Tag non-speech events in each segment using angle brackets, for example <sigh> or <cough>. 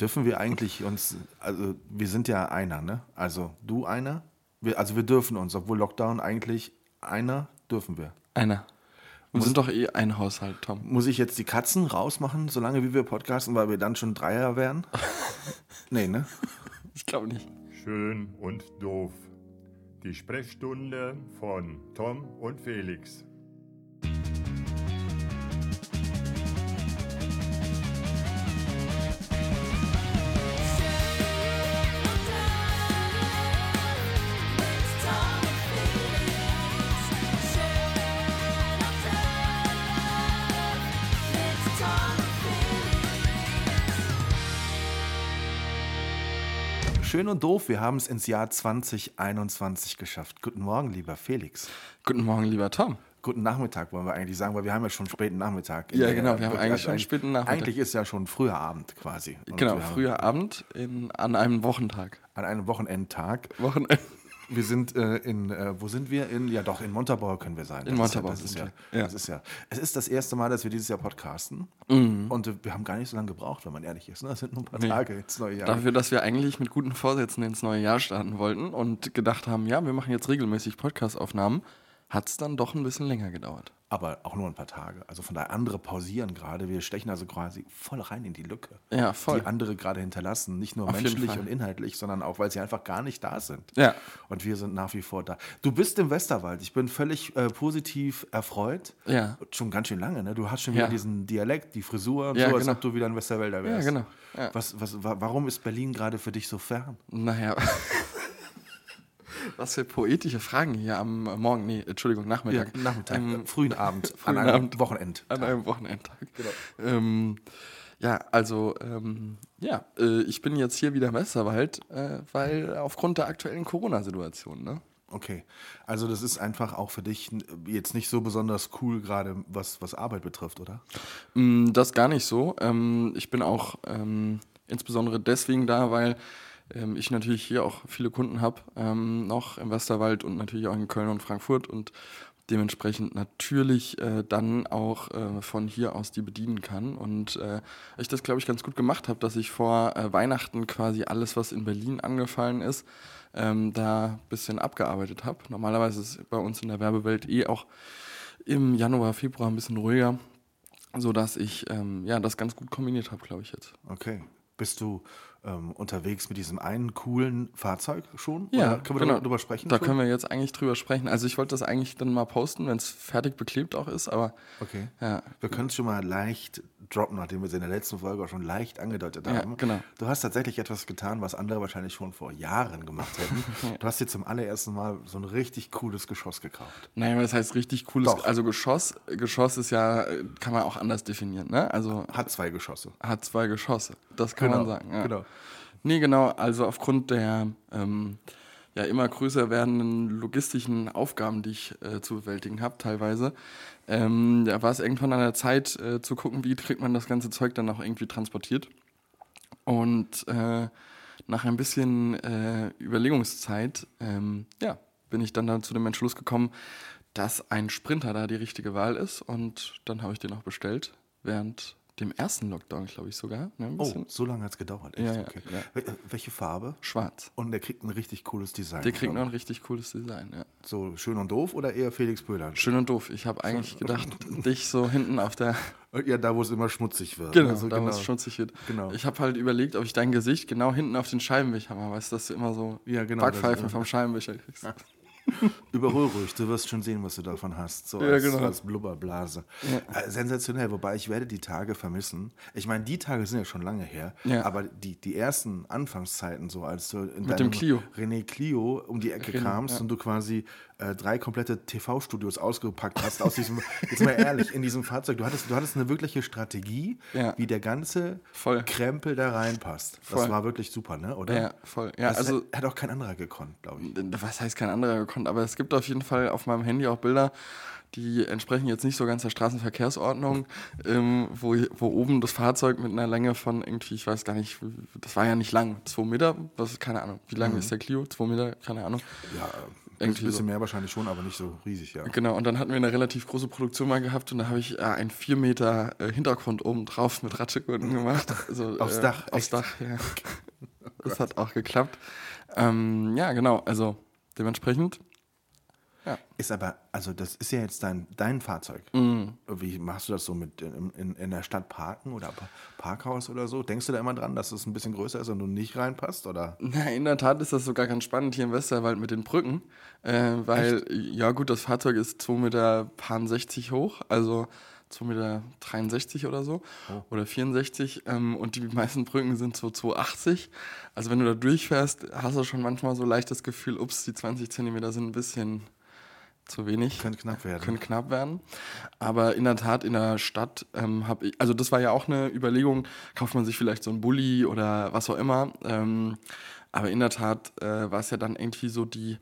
Dürfen wir eigentlich uns, also wir sind ja einer, ne? Also du einer, wir, also wir dürfen uns, obwohl Lockdown eigentlich einer dürfen wir. Einer. Wir sind doch eh ein Haushalt, Tom. Muss ich jetzt die Katzen rausmachen, solange wie wir podcasten, weil wir dann schon Dreier wären? <laughs> nee, ne? Ich glaube nicht. Schön und doof. Die Sprechstunde von Tom und Felix. Schön und doof, wir haben es ins Jahr 2021 geschafft. Guten Morgen, lieber Felix. Guten Morgen, lieber Tom. Guten Nachmittag wollen wir eigentlich sagen, weil wir haben ja schon späten Nachmittag. Ja, genau, wir haben eigentlich schon späten Nachmittag. Eigentlich ist ja schon früher Abend quasi. Und Genau, früher Abend in, an einem Wochentag. An einem Wochenendtag. Wochenende. <laughs> Wir sind äh, in, äh, wo sind wir? In, ja doch, in Montabaur können wir sein. In Montabaur Ja, das, ist ja, ja. das ist ja, es ist das erste Mal, dass wir dieses Jahr podcasten. Mhm. Und äh, wir haben gar nicht so lange gebraucht, wenn man ehrlich ist. Ne? Das sind nur ein paar Nee. Tage ins neue Jahr. Dafür, dass wir eigentlich mit guten Vorsätzen ins neue Jahr starten wollten und gedacht haben, ja, wir machen jetzt regelmäßig Podcast-Aufnahmen, hat es dann doch ein bisschen länger gedauert. Aber auch nur ein paar Tage. Also von daher, andere pausieren gerade. Wir stechen also quasi voll rein in die Lücke. Ja, voll. Die andere gerade hinterlassen. Nicht nur Auf menschlich und inhaltlich, sondern auch, weil sie einfach gar nicht da sind. Ja. Und wir sind nach wie vor da. Du bist im Westerwald. Ich bin völlig äh, positiv erfreut. Ja. Schon ganz schön lange, ne? Du hast schon wieder Ja. diesen Dialekt, die Frisur und Ja, so, als genau. ob du wieder ein Westerwälder wärst. genau. Ja. Was, was, wa- warum ist Berlin gerade für dich so fern? Naja. <laughs> Was für poetische Fragen hier am Morgen, nee, Entschuldigung, Nachmittag. Nachmittag, Ähm, äh, frühen Abend, <laughs> frühen an einem Abend. Wochenend. An einem Wochenendtag. Ähm, ja, also, ähm, ja, äh, ich bin jetzt hier wieder im Westerwald, äh, weil aufgrund der aktuellen Corona-Situation, ne? Okay, also das ist einfach auch für dich jetzt nicht so besonders cool gerade, was, was Arbeit betrifft, oder? Mm, Das gar nicht so. Ähm, ich bin auch ähm, insbesondere deswegen da, weil ähm, ich natürlich hier auch viele Kunden habe, ähm, noch im Westerwald und natürlich auch in Köln und Frankfurt und dementsprechend natürlich äh, dann auch äh, von hier aus die bedienen kann. Und äh, ich das, glaube ich, ganz gut gemacht habe, dass ich vor äh, Weihnachten quasi alles, was in Berlin angefallen ist, ähm, da ein bisschen abgearbeitet habe. Normalerweise ist bei uns in der Werbewelt eh auch im Januar, Februar ein bisschen ruhiger so dass ich ähm, ja das ganz gut kombiniert habe, glaube ich jetzt. Okay. Bist du ähm, unterwegs mit diesem einen coolen Fahrzeug schon? Ja, Oder können wir genau. darüber sprechen? Da schon? können wir jetzt eigentlich drüber sprechen. Also ich wollte das eigentlich dann mal posten, wenn es fertig beklebt auch ist, aber Okay. ja, Wir können es schon mal leicht droppen, nachdem wir es in der letzten Folge auch schon leicht angedeutet Ja, haben. genau. Du hast tatsächlich etwas getan, was andere wahrscheinlich schon vor Jahren gemacht hätten. <laughs> Du hast dir zum allerersten Mal so ein richtig cooles Geschoss gekauft. naja, das heißt richtig cooles, Doch. also Geschoss, Geschoss ist ja, kann man auch anders definieren, ne? Also Hat zwei Geschosse. hat zwei Geschosse, das kann man sagen. Ja. Genau. Nee, genau, also aufgrund der ähm, ja immer größer werdenden logistischen Aufgaben, die ich äh, zu bewältigen habe, teilweise, ähm, da war es irgendwann an der Zeit äh, zu gucken, wie kriegt man das ganze Zeug dann auch irgendwie transportiert. Und äh, nach ein bisschen äh, Überlegungszeit, ähm, ja, bin ich dann, dann zu dem Entschluss gekommen, dass ein Sprinter da die richtige Wahl ist. Und dann habe ich den auch bestellt, während dem ersten Lockdown, glaube ich sogar. Ne, Oh, so lange hat es gedauert. Echt? Ja, ja, okay. ja. Wel- äh, Welche Farbe? schwarz. Und der kriegt ein richtig cooles Design. Der kriegt noch ein richtig cooles Design, ja. So schön und doof oder eher Felix Böhler? Schön und doof. Ich habe eigentlich gedacht, <laughs> <laughs> dich so hinten auf der. Ja, da wo es immer schmutzig wird. Genau, Also da wo es schmutzig wird. Genau. Ich habe halt überlegt, ob ich dein Gesicht genau hinten auf den Scheibenwischer mache. Weißt du, dass du immer so Ja, genau, Backpfeifen vom Scheibenwischer kriegst. <laughs> Überhol ruhig, du wirst schon sehen, was du davon hast. So Ja, als, genau. als Blubberblase. Äh, sensationell, wobei ich werde die Tage vermissen. Ich meine, die Tage sind ja schon lange her, Ja. aber die, die ersten Anfangszeiten, so als du in Mit dem Clio. René Clio um die Ecke René, kamst ja. und du quasi äh, drei komplette TV-Studios ausgepackt hast aus diesem, jetzt mal ehrlich, in diesem Fahrzeug. Du hattest, du hattest eine wirkliche Strategie, Ja. wie der ganze Voll. Krempel da reinpasst. Das Voll. war wirklich super, ne? Oder? Ja, voll. Ja, das also hat, hat auch kein anderer gekonnt, glaube ich. was heißt kein anderer gekonnt, aber es gibt auf jeden Fall auf meinem Handy auch Bilder, die entsprechen jetzt nicht so ganz der Straßenverkehrsordnung, ähm, wo, wo oben das Fahrzeug mit einer Länge von irgendwie, ich weiß gar nicht, das war ja nicht lang, zwei Meter, was, keine Ahnung, wie lang ist der Clio? Zwei Meter, keine Ahnung. Ja, Ein Irgendwie bisschen so. mehr wahrscheinlich schon, aber nicht so riesig, ja. Genau, und dann hatten wir eine relativ große Produktion mal gehabt und da habe ich äh, einen 4 Meter äh, Hintergrund oben drauf mit Ratschegurten gemacht. Also, <laughs> Aufs äh, Dach, Aufs echt? Dach, ja. Das hat auch geklappt. Ähm, ja, genau, also dementsprechend. Ist aber, also das ist ja jetzt dein, dein Fahrzeug. Mhm. Wie machst du das so mit in, in, in der Stadt parken oder Pa- Parkhaus oder so? Denkst du da immer dran, dass es ein bisschen größer ist und du nicht reinpasst? Oder? Na, in der Tat ist das sogar ganz spannend hier im Westerwald mit den Brücken, äh, weil, ja gut, das Fahrzeug ist 2,60 Meter hoch, also 2,63 Meter oder so, oder 64 ähm, und die meisten Brücken sind so 2,80. Also wenn du da durchfährst, hast du schon manchmal so leicht das Gefühl, ups, die 20 Zentimeter sind ein bisschen zu wenig. Könnte knapp werden. Können knapp werden. Aber in der Tat, in der Stadt ähm, habe ich, also das war ja auch eine Überlegung, kauft man sich vielleicht so einen Bulli oder was auch immer. Ähm, aber in der Tat äh, war es ja dann irgendwie so die,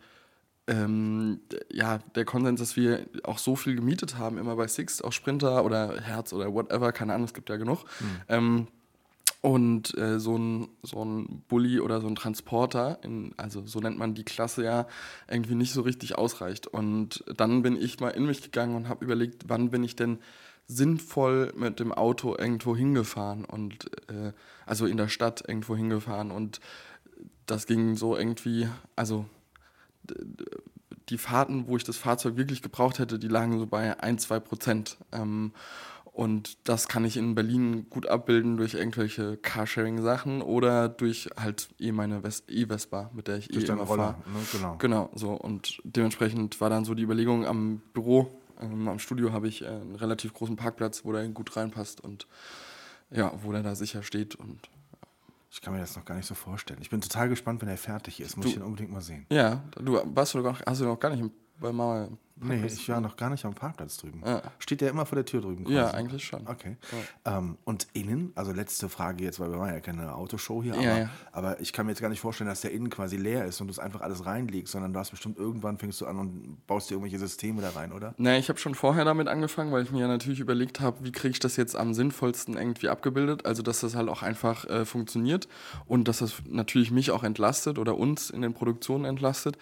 ähm, ja, der Konsens, dass wir auch so viel gemietet haben, immer bei Sixt, auch Sprinter oder Herz oder whatever, keine Ahnung, es gibt ja genug. Ähm, und äh, so ein, so ein Bulli oder so ein Transporter, in, also so nennt man die Klasse ja, irgendwie nicht so richtig ausreicht. Und dann bin ich mal in mich gegangen und habe überlegt, wann bin ich denn sinnvoll mit dem Auto irgendwo hingefahren und äh, also in der Stadt irgendwo hingefahren. Und das ging so irgendwie, also die Fahrten, wo ich das Fahrzeug wirklich gebraucht hätte, die lagen so bei 1, 2 Prozent. Ähm, und das kann ich in Berlin gut abbilden durch irgendwelche Carsharing-Sachen oder durch halt eh meine Ves- E-Vespa, mit der ich Durch eh immer fahre. ne? Genau. Genau, so. Und dementsprechend war dann so die Überlegung am Büro, ähm, am Studio habe ich äh, einen relativ großen Parkplatz, wo der gut reinpasst und ja, wo der da sicher steht. Und Ich kann mir das noch gar nicht so vorstellen. Ich bin total gespannt, wenn er fertig ist. Muss ich ihn unbedingt mal sehen. ja, du warst du noch, hast du noch gar nicht im- bei Mauer. Nee, ich war noch gar nicht am Parkplatz drüben. Ja. Steht der immer vor der Tür drüben? Ja, quasi? eigentlich schon. Okay. Ähm, und innen, also letzte Frage jetzt, weil wir waren ja keine Autoshow hier, aber, Ja, ja. aber ich kann mir jetzt gar nicht vorstellen, dass der innen quasi leer ist und du es einfach alles reinlegst, sondern du hast bestimmt irgendwann fängst du an und baust dir irgendwelche Systeme da rein, oder? Nee, ich habe schon vorher damit angefangen, weil ich mir ja natürlich überlegt habe, wie kriege ich das jetzt am sinnvollsten irgendwie abgebildet. Also, dass das halt auch einfach äh, funktioniert und dass das natürlich mich auch entlastet oder uns in den Produktionen entlastet.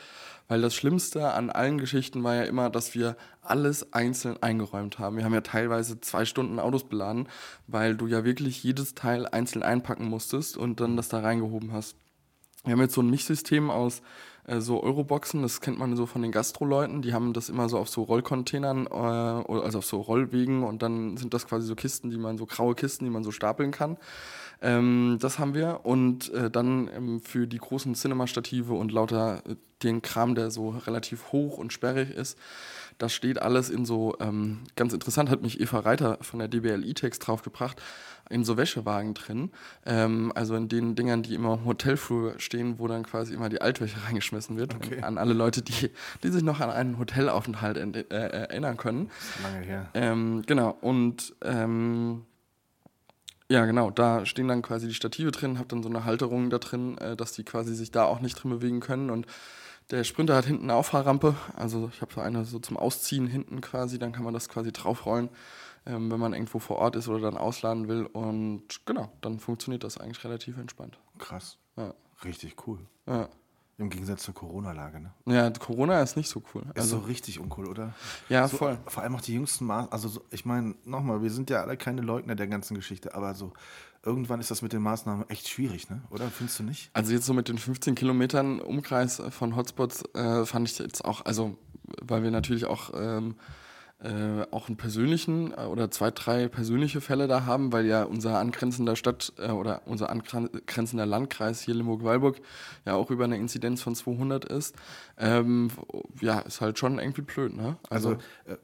Weil das Schlimmste an allen Geschichten war ja immer, dass wir alles einzeln eingeräumt haben. Wir haben ja teilweise zwei Stunden Autos beladen, weil du ja wirklich jedes Teil einzeln einpacken musstest und dann das da reingehoben hast. Wir haben jetzt so ein Mischsystem aus äh, so Euroboxen, das kennt man so von den Gastroleuten, die haben das immer so auf so Rollcontainern, äh, also auf so Rollwegen und dann sind das quasi so Kisten, die man, so graue Kisten, die man so stapeln kann. Ähm, das haben wir und äh, dann ähm, für die großen Cinema-Stative und lauter äh, den Kram, der so relativ hoch und sperrig ist, das steht alles in so, ähm, ganz interessant hat mich Eva Reiter von der DBL E-Text draufgebracht, in so Wäschewagen drin. Ähm, also in den Dingern, die immer im Hotelflur stehen, wo dann quasi immer die Altwäsche <laughs> reingeschmissen wird. Okay. An alle Leute, die, die sich noch an einen Hotelaufenthalt ent- äh, erinnern können. Lange her. Ähm, genau, und ähm, ja, genau, da stehen dann quasi die Stative drin, hab dann so eine Halterung da drin, äh, dass die quasi sich da auch nicht drin bewegen können. Und der Sprinter hat hinten eine Auffahrrampe, also ich habe so eine so zum Ausziehen hinten quasi, dann kann man das quasi draufrollen, ähm, wenn man irgendwo vor Ort ist oder dann ausladen will. Und genau, dann funktioniert das eigentlich relativ entspannt. Krass. Ja. Richtig cool. Ja, Im Gegensatz zur Corona-Lage, ne? ja Corona ist nicht so cool. Ist Also, so richtig uncool, oder? ja, so, voll. Vor allem auch die jüngsten Maßnahmen. Also, so, ich meine, nochmal, wir sind ja alle keine Leugner der ganzen Geschichte, aber so, irgendwann ist das mit den Maßnahmen echt schwierig, ne? Oder? Findest du nicht? Also jetzt so mit den 15 Kilometern Umkreis von Hotspots äh, fand ich jetzt auch, also weil wir natürlich auch, ähm, äh, auch einen persönlichen äh, oder zwei, drei persönliche Fälle da haben, weil ja unser angrenzender Stadt äh, oder unser angrenzender Landkreis hier Limburg-Weilburg ja auch über eine Inzidenz von 200 ist. Ähm, ja, ist halt schon irgendwie blöd, ne? Also, äh, äh,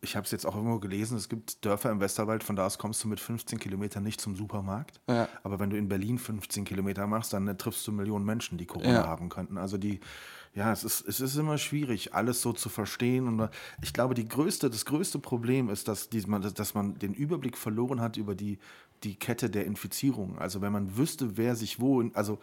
ich habe es jetzt auch irgendwo gelesen, es gibt Dörfer im Westerwald, von da aus kommst du mit 15 Kilometern nicht zum Supermarkt. Ja. Aber wenn du in Berlin 15 Kilometer machst, dann äh, triffst du Millionen Menschen, die Corona Ja. haben könnten. Also die, ja, es ist, es ist immer schwierig, alles so zu verstehen. Und ich glaube, die größte, das größte Problem ist, dass, die, man, dass man den Überblick verloren hat über die, die Kette der Infizierung. Also wenn man wüsste, wer sich wo, also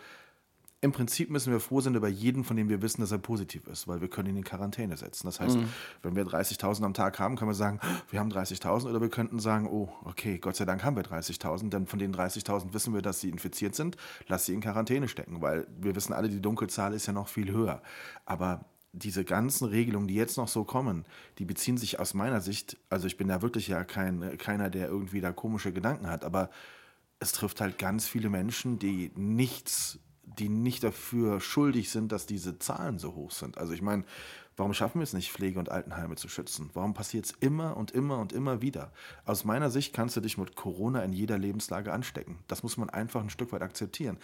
im Prinzip müssen wir froh sein über jeden, von dem wir wissen, dass er positiv ist, weil wir können ihn in Quarantäne setzen. Das heißt, wenn wir 30.000 am Tag haben, können wir sagen, wir haben 30.000 oder wir könnten sagen, oh, okay, Gott sei Dank haben wir 30.000, denn von den 30.000 wissen wir, dass sie infiziert sind, lass sie in Quarantäne stecken, weil wir wissen alle, die Dunkelzahl ist ja noch viel höher. Aber diese ganzen Regelungen, die jetzt noch so kommen, die beziehen sich aus meiner Sicht, also ich bin da wirklich ja kein, keiner, der irgendwie da komische Gedanken hat, aber es trifft halt ganz viele Menschen, die nichts, die nicht dafür schuldig sind, dass diese Zahlen so hoch sind. Also ich meine, warum schaffen wir es nicht, Pflege- und Altenheime zu schützen? Warum passiert es immer und immer und immer wieder? Aus meiner Sicht kannst du dich mit Corona in jeder Lebenslage anstecken. Das muss man einfach ein Stück weit akzeptieren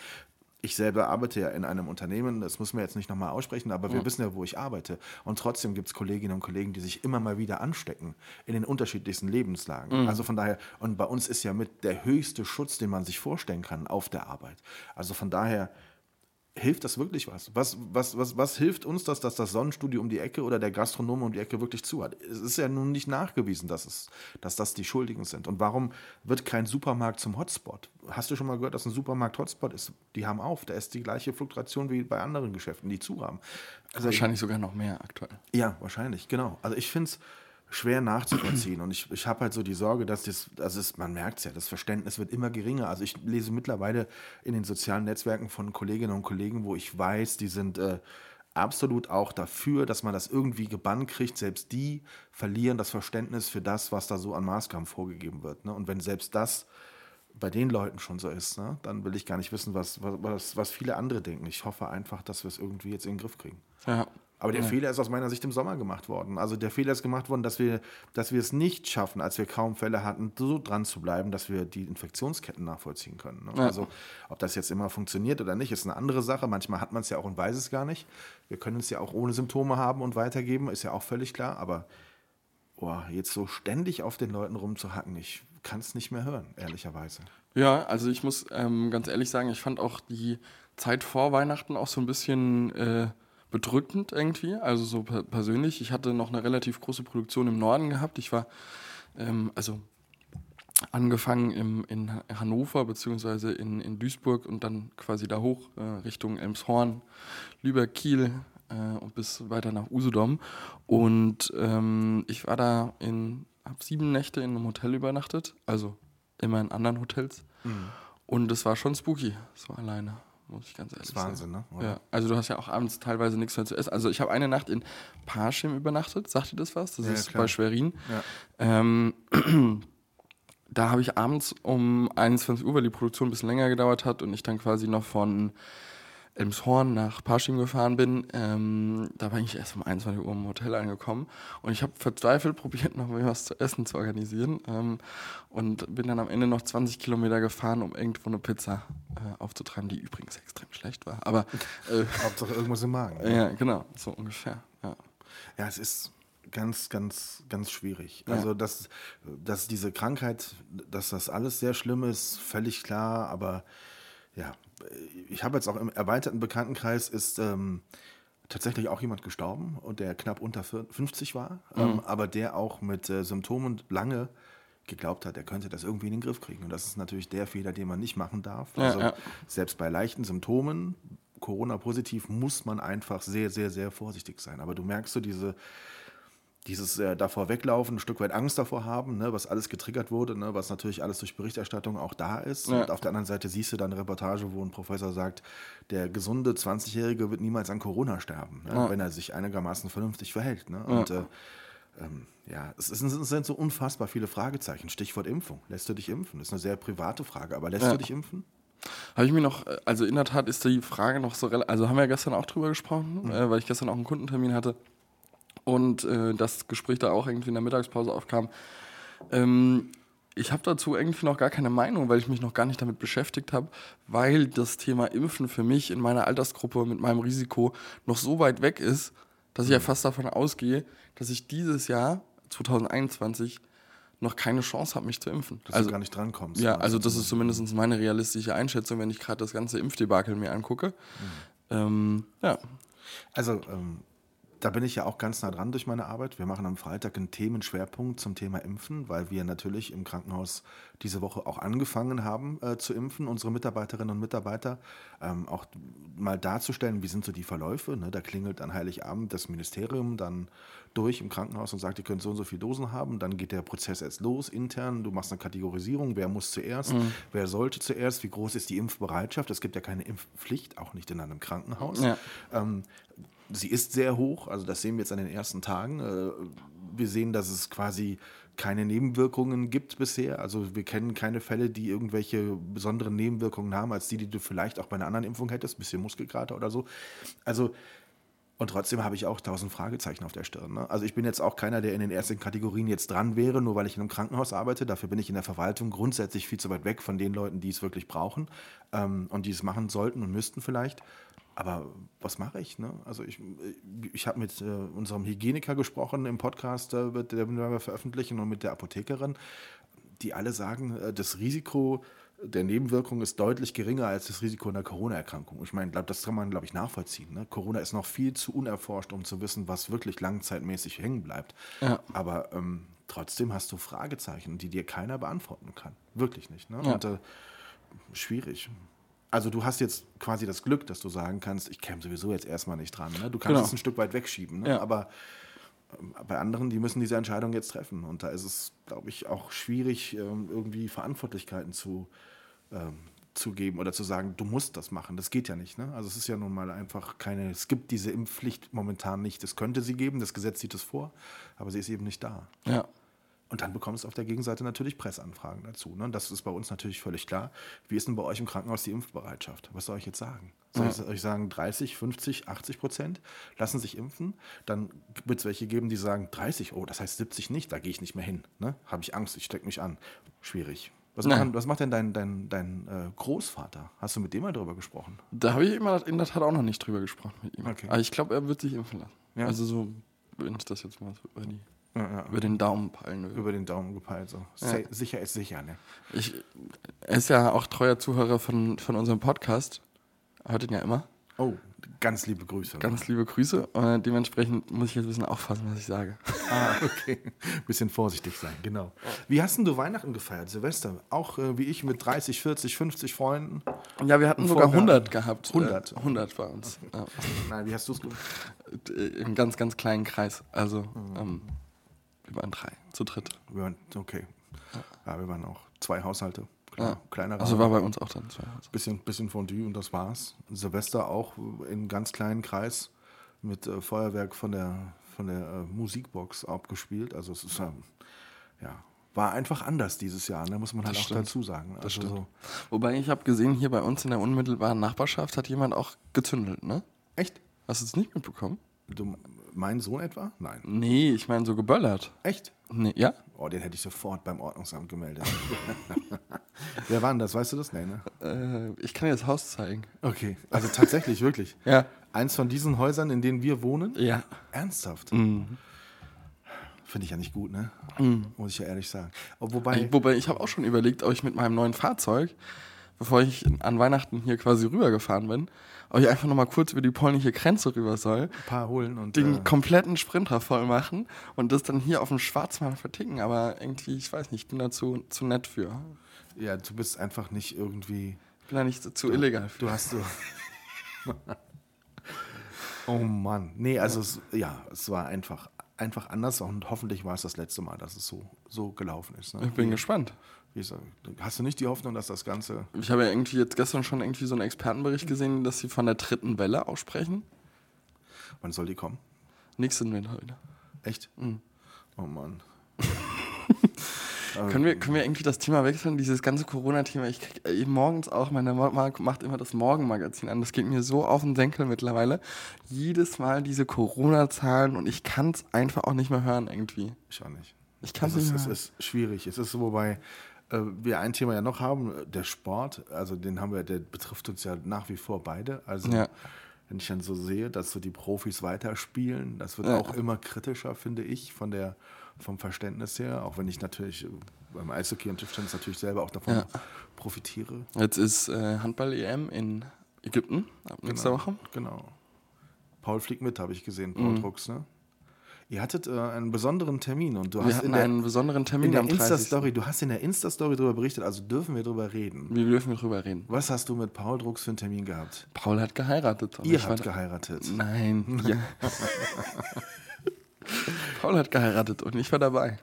ich selber arbeite ja in einem Unternehmen, das muss man jetzt nicht nochmal aussprechen, aber wir ja. wissen ja, wo ich arbeite. Und trotzdem gibt es Kolleginnen und Kollegen, die sich immer mal wieder anstecken in den unterschiedlichsten Lebenslagen. Mhm. Also von daher, und bei uns ist ja mit der höchste Schutz, den man sich vorstellen kann, auf der Arbeit. Also von daher, hilft das wirklich was? Was, was, was, was hilft uns das, dass das Sonnenstudio um die Ecke oder der Gastronom um die Ecke wirklich zu hat? Es ist ja nun nicht nachgewiesen, dass, es, dass das die Schuldigen sind. Und warum wird kein Supermarkt zum Hotspot? Hast du schon mal gehört, dass ein Supermarkt Hotspot ist? Die haben auf. Da ist die gleiche Fluktuation wie bei anderen Geschäften, die zu haben. Also wahrscheinlich ich, sogar noch mehr aktuell. Ja, wahrscheinlich, genau. Also ich finde es schwer nachzuvollziehen. Und ich, ich habe halt so die Sorge, dass das, also es, man merkt es ja, das Verständnis wird immer geringer. Also ich lese mittlerweile in den sozialen Netzwerken von Kolleginnen und Kollegen, wo ich weiß, die sind äh, absolut auch dafür, dass man das irgendwie gebannt kriegt. Selbst die verlieren das Verständnis für das, was da so an Maßgaben vorgegeben wird. Ne? Und wenn selbst das bei den Leuten schon so ist, ne? dann will ich gar nicht wissen, was, was, was viele andere denken. Ich hoffe einfach, dass wir es irgendwie jetzt in den Griff kriegen. Ja, aber der ja. Fehler ist aus meiner Sicht im Sommer gemacht worden. Also der Fehler ist gemacht worden, dass wir, dass wir es nicht schaffen, als wir kaum Fälle hatten, so dran zu bleiben, dass wir die Infektionsketten nachvollziehen können. Ne? Ja. Also ob das jetzt immer funktioniert oder nicht, ist eine andere Sache. Manchmal hat man es ja auch und weiß es gar nicht. Wir können es ja auch ohne Symptome haben und weitergeben, ist ja auch völlig klar. Aber oh, jetzt so ständig auf den Leuten rumzuhacken, ich kann es nicht mehr hören, ehrlicherweise. Ja, also ich muss ähm, ganz ehrlich sagen, ich fand auch die Zeit vor Weihnachten auch so ein bisschen... Äh bedrückend irgendwie, also so per persönlich. Ich hatte noch eine relativ große Produktion im Norden gehabt. Ich war, ähm, also angefangen im, in Hannover beziehungsweise in, in Duisburg und dann quasi da hoch äh, Richtung Elmshorn, Lübeck, Kiel äh, und bis weiter nach Usedom. Und ähm, ich war da in, hab sieben Nächte in einem Hotel übernachtet, also immer in anderen Hotels. Mhm. Und es war schon spooky, so alleine muss ich ganz ehrlich sagen. Das ist Wahnsinn, ne? Ja. Also du hast ja auch abends teilweise nichts mehr zu essen. Also ich habe eine Nacht in Parschim übernachtet, sagt ihr das was? Das ja, ist klar. bei Schwerin. Ja. Ähm, <clears throat> da habe ich abends um 21 Uhr, weil die Produktion ein bisschen länger gedauert hat und ich dann quasi noch von Elmshorn nach Parchim gefahren bin, ähm, da war ich erst um 21 Uhr im Hotel angekommen und ich habe verzweifelt <laughs> probiert, noch was zu essen zu organisieren ähm, und bin dann am Ende noch 20 Kilometer gefahren, um irgendwo eine Pizza äh, aufzutreiben, die übrigens extrem schlecht war. Aber äh, <laughs> Hauptsache irgendwas im Magen. Ja, genau, so ungefähr. Ja, ja es ist ganz, ganz, ganz schwierig. Ja. Also, dass, dass diese Krankheit, dass das alles sehr schlimm ist, völlig klar, aber ja, ich habe jetzt auch im erweiterten Bekanntenkreis ist ähm, tatsächlich auch jemand gestorben und der knapp unter 50 war, mhm. ähm, aber der auch mit äh, Symptomen lange geglaubt hat, er könnte das irgendwie in den Griff kriegen. Und das ist natürlich der Fehler, den man nicht machen darf. Ja, also ja. selbst bei leichten Symptomen, Corona-positiv, muss man einfach sehr, sehr, sehr vorsichtig sein. Aber du merkst so diese dieses äh, davor weglaufen, ein Stück weit Angst davor haben, ne, was alles getriggert wurde, ne, was natürlich alles durch Berichterstattung auch da ist. Ja. Und auf der anderen Seite siehst du dann eine Reportage, wo ein Professor sagt, der gesunde 20-Jährige wird niemals an Corona sterben, ne, ja. wenn er sich einigermaßen vernünftig verhält. Ne? Und ja. Äh, ähm, ja, es, ist, es, sind so unfassbar viele Fragezeichen. Stichwort Impfung. Lässt du dich impfen? Das ist eine sehr private Frage, aber lässt du dich impfen? Habe ich mir noch, äh, also in der Tat ist die Frage noch so, also haben wir ja gestern auch drüber gesprochen, mhm. äh, weil ich gestern auch einen Kundentermin hatte und äh, das Gespräch da auch irgendwie in der Mittagspause aufkam. Ähm, ich habe dazu irgendwie noch gar keine Meinung, weil ich mich noch gar nicht damit beschäftigt habe, weil das Thema Impfen für mich in meiner Altersgruppe mit meinem Risiko noch so weit weg ist, dass ich ja fast davon ausgehe, dass ich dieses Jahr, 2021, noch keine Chance habe, mich zu impfen. Dass also, du gar nicht drankommst. Ja, also das ist zumindest meine realistische Einschätzung, wenn ich gerade das ganze Impfdebakel mir angucke. Mhm. Ähm, ja. Also ähm, da bin ich ja auch ganz nah dran durch meine Arbeit. Wir machen am Freitag einen Themenschwerpunkt zum Thema Impfen, weil wir natürlich im Krankenhaus diese Woche auch angefangen haben äh, zu impfen, unsere Mitarbeiterinnen und Mitarbeiter. Ähm, auch mal darzustellen, wie sind so die Verläufe. Ne? Da klingelt an Heiligabend das Ministerium dann durch im Krankenhaus und sagt, ihr könnt so und so viele Dosen haben. Dann geht der Prozess erst los intern. Du machst eine Kategorisierung, wer muss zuerst, mhm. wer sollte zuerst, wie groß ist die Impfbereitschaft. Es gibt ja keine Impfpflicht, auch nicht in einem Krankenhaus. Ja. Ähm, sie ist sehr hoch, also das sehen wir jetzt an den ersten Tagen. Äh, wir sehen, dass es quasi keine Nebenwirkungen gibt bisher. Also wir kennen keine Fälle, die irgendwelche besonderen Nebenwirkungen haben, als die, die du vielleicht auch bei einer anderen Impfung hättest, ein bisschen Muskelkater oder so. Also und trotzdem habe ich auch tausend Fragezeichen auf der Stirn. Ne? Also ich bin jetzt auch keiner, der in den ersten Kategorien jetzt dran wäre, nur weil ich in einem Krankenhaus arbeite. Dafür bin ich in der Verwaltung grundsätzlich viel zu weit weg von den Leuten, die es wirklich brauchen ähm, und die es machen sollten und müssten vielleicht. Aber was mache ich? Ne? Also ich, ich habe mit äh, unserem Hygieniker gesprochen im Podcast, äh, den wir veröffentlichen, und mit der Apothekerin, die alle sagen, äh, das Risiko der Nebenwirkung ist deutlich geringer als das Risiko einer Corona-Erkrankung. Ich meine, das kann man, glaube ich, nachvollziehen. Ne? Corona ist noch viel zu unerforscht, um zu wissen, was wirklich langzeitmäßig hängen bleibt. Ja. Aber ähm, trotzdem hast du Fragezeichen, die dir keiner beantworten kann. Wirklich nicht. Ne? Ja. Und äh, schwierig. Also du hast jetzt quasi das Glück, dass du sagen kannst, ich käme sowieso jetzt erstmal nicht dran. Ne? Du kannst genau. es ein Stück weit wegschieben. Ne? Ja. Aber ähm, bei anderen, die müssen diese Entscheidung jetzt treffen. Und da ist es, glaube ich, auch schwierig, ähm, irgendwie Verantwortlichkeiten zu, ähm, zu geben oder zu sagen, du musst das machen. Das geht ja nicht. Ne? Also es ist ja nun mal einfach keine, es gibt diese Impfpflicht momentan nicht. Es könnte sie geben, das Gesetz sieht es vor, aber sie ist eben nicht da. Ja. Und dann bekommst du auf der Gegenseite natürlich Pressanfragen dazu. Ne? Das ist bei uns natürlich völlig klar. Wie ist denn bei euch im Krankenhaus die Impfbereitschaft? Was soll ich jetzt sagen? Soll ja. ich euch sagen 30, 50, 80 Prozent lassen sich impfen? Dann wird es welche geben, die sagen 30, oh, das heißt 70 nicht, da gehe ich nicht mehr hin. Ne? Habe ich Angst, ich stecke mich an. Schwierig. Was, machen, was macht denn dein, dein, dein äh, Großvater? Hast du mit dem mal drüber gesprochen? Da habe ich immer in der Tat auch noch nicht drüber gesprochen mit ihm. Okay. Aber ich glaube, er wird sich impfen lassen. Ja. Also so, wenn ich das jetzt mal so über die ja, ja. Über den Daumen peilen will. Über den Daumen gepeilt, so. Sicher ist sicher, ne? Ich, er ist ja auch treuer Zuhörer von, von unserem Podcast. Hört ihn ja immer. Oh, ganz liebe Grüße. Ganz liebe Grüße. Und dementsprechend muss ich jetzt ein bisschen aufpassen, was ich sage. Ah, okay. Ein <laughs> bisschen vorsichtig sein, genau. Wie hast denn du Weihnachten gefeiert, Silvester? Auch äh, wie ich mit 30, 40, 50 Freunden? Ja, wir hatten sogar 100 gehabt. 100? Äh, 100 bei uns. Okay. Ja. Nein, wie hast du es gemacht? Äh, Im ganz, ganz kleinen Kreis. Also, mhm. ähm, wir waren drei, zu dritt. Wir waren, okay. Ja, wir waren auch zwei Haushalte. Ja. Kleiner Also war bei uns auch dann zwei. Bisschen, bisschen Fondue und das war's. Silvester auch in ganz kleinen Kreis mit äh, Feuerwerk von der, von der äh, Musikbox abgespielt. Also es ist ähm, ja, war einfach anders dieses Jahr, da ne? muss man halt das auch stimmt. dazu sagen. Also so. Wobei ich habe gesehen, hier bei uns in der unmittelbaren Nachbarschaft hat jemand auch gezündelt, ne? Echt? Hast du es nicht mitbekommen? Du, mein Sohn etwa? Nein. Nee, ich meine so geböllert. Echt? Nee, ja? Oh, den hätte ich sofort beim Ordnungsamt gemeldet. <laughs> Wer war denn das? Weißt du das? Nee, ne? Äh, ich kann dir das Haus zeigen. Okay, also tatsächlich, wirklich. <laughs> ja. Eins von diesen Häusern, in denen wir wohnen? Ja. Ernsthaft? Mhm. Finde ich ja nicht gut, ne? Mhm. Muss ich ja ehrlich sagen. Wobei, wobei ich habe auch schon überlegt, ob ich mit meinem neuen Fahrzeug, bevor ich an Weihnachten hier quasi rübergefahren bin, ob ich einfach nochmal kurz über die polnische Grenze rüber soll. Ein paar holen und. Den äh, kompletten Sprinter voll machen und das dann hier auf dem Schwarzmarkt verticken. Aber irgendwie, ich weiß nicht, ich bin da zu, zu nett für. Ja, du bist einfach nicht irgendwie. Ich bin da nicht zu du, illegal für. Du hast so. <laughs> oh Mann. Nee, also ja. Es, ja, es war einfach, einfach anders und hoffentlich war es das letzte Mal, dass es so, so gelaufen ist. Ne? Ich bin Wie, gespannt. Hast du nicht die Hoffnung, dass das Ganze. Ich habe ja irgendwie jetzt gestern schon irgendwie so einen Expertenbericht gesehen, dass sie von der dritten Welle aussprechen. Wann soll die kommen? Nächsten Winter wieder. Echt? Mhm. Oh Mann. <laughs> können, wir, können wir irgendwie das Thema wechseln, dieses ganze Corona-Thema? Ich kriege äh, morgens auch, meine Mama macht immer das Morgenmagazin an. Das geht mir so auf den Senkel mittlerweile. Jedes Mal diese Corona-Zahlen und ich kann es einfach auch nicht mehr hören irgendwie. Ich auch nicht. Ich kann es nicht mehr. Es ist schwierig. Es ist so, wobei wir ein Thema ja noch haben, der Sport, also den haben wir, der betrifft uns ja nach wie vor beide. Also ja. wenn ich dann so sehe, dass so die Profis weiterspielen, das wird ja. auch immer kritischer, finde ich, von der, vom Verständnis her, auch wenn ich natürlich äh, beim Eishockey und Tischtennis natürlich selber auch davon ja. profitiere. Jetzt ist äh, Handball-EM in Ägypten ab nächster genau, Woche. Genau. Paul fliegt mit, habe ich gesehen, Paul mhm. Drucks, ne? Ihr hattet äh, einen besonderen Termin und du wir hast in der, einen besonderen Termin in der Insta-Story, du hast in der Insta-Story darüber berichtet, also dürfen wir darüber reden. Wie dürfen wir darüber reden? Was hast du mit Paul Drucks für einen Termin gehabt? Paul hat geheiratet. Ihr habt geheiratet? Nein. Ja. <laughs> Paul hat geheiratet und ich war dabei.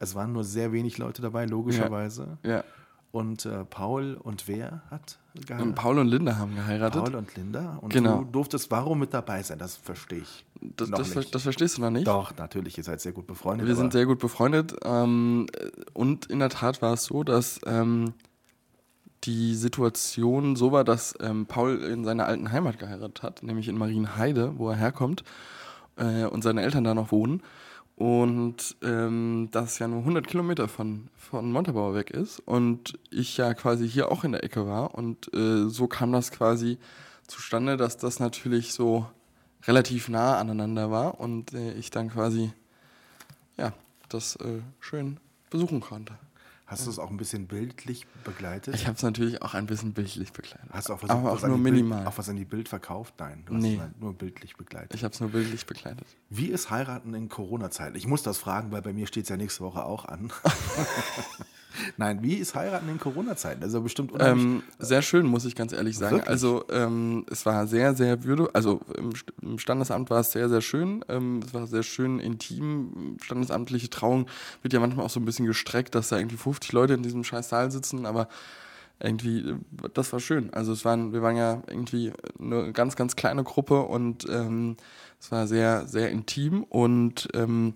Es waren nur sehr wenig Leute dabei, logischerweise. Ja. ja. Und äh, Paul und wer hat Und geheiratet? Paul und Linda haben geheiratet. Paul und Linda. Und Genau. du durftest warum mit dabei sein? Das verstehe ich. das, noch das, nicht. das verstehst du noch nicht? Doch, natürlich, ihr seid sehr gut befreundet. Wir sind sehr gut befreundet. Ähm, und in der Tat war es so, dass ähm, die Situation so war, dass ähm, Paul in seiner alten Heimat geheiratet hat, nämlich in Marienheide, wo er herkommt, äh, und seine Eltern da noch wohnen. Und ähm, das ja nur 100 Kilometer von, von Montabaur weg ist. Und ich ja quasi hier auch in der Ecke war. Und äh, so kam das quasi zustande, dass das natürlich so relativ nah aneinander war. Und äh, ich dann quasi ja, das äh, schön besuchen konnte. Hast du es auch ein bisschen bildlich begleitet? Ich habe es natürlich auch ein bisschen bildlich begleitet. Hast du auch, was, aber was auch an nur die Bild- minimal. auch was an die Bild verkauft? Nein, du hast Nee. es nur bildlich begleitet. Ich habe es nur bildlich begleitet. Wie ist heiraten in Corona-Zeiten? Ich muss das fragen, weil bei mir steht es ja nächste Woche auch an. <laughs> Nein, wie ist heiraten in Corona-Zeiten? Also bestimmt. Ähm, sehr schön, muss ich ganz ehrlich sagen. Wirklich? Also ähm, es war sehr, sehr würde, also im, im Standesamt war es sehr, sehr schön. Ähm, es war sehr schön intim. Standesamtliche Trauung wird ja manchmal auch so ein bisschen gestreckt, dass da irgendwie 50 Leute in diesem scheiß Saal sitzen, aber irgendwie, das war schön. Also es waren, wir waren ja irgendwie eine ganz, ganz kleine Gruppe und ähm, es war sehr, sehr intim und ähm,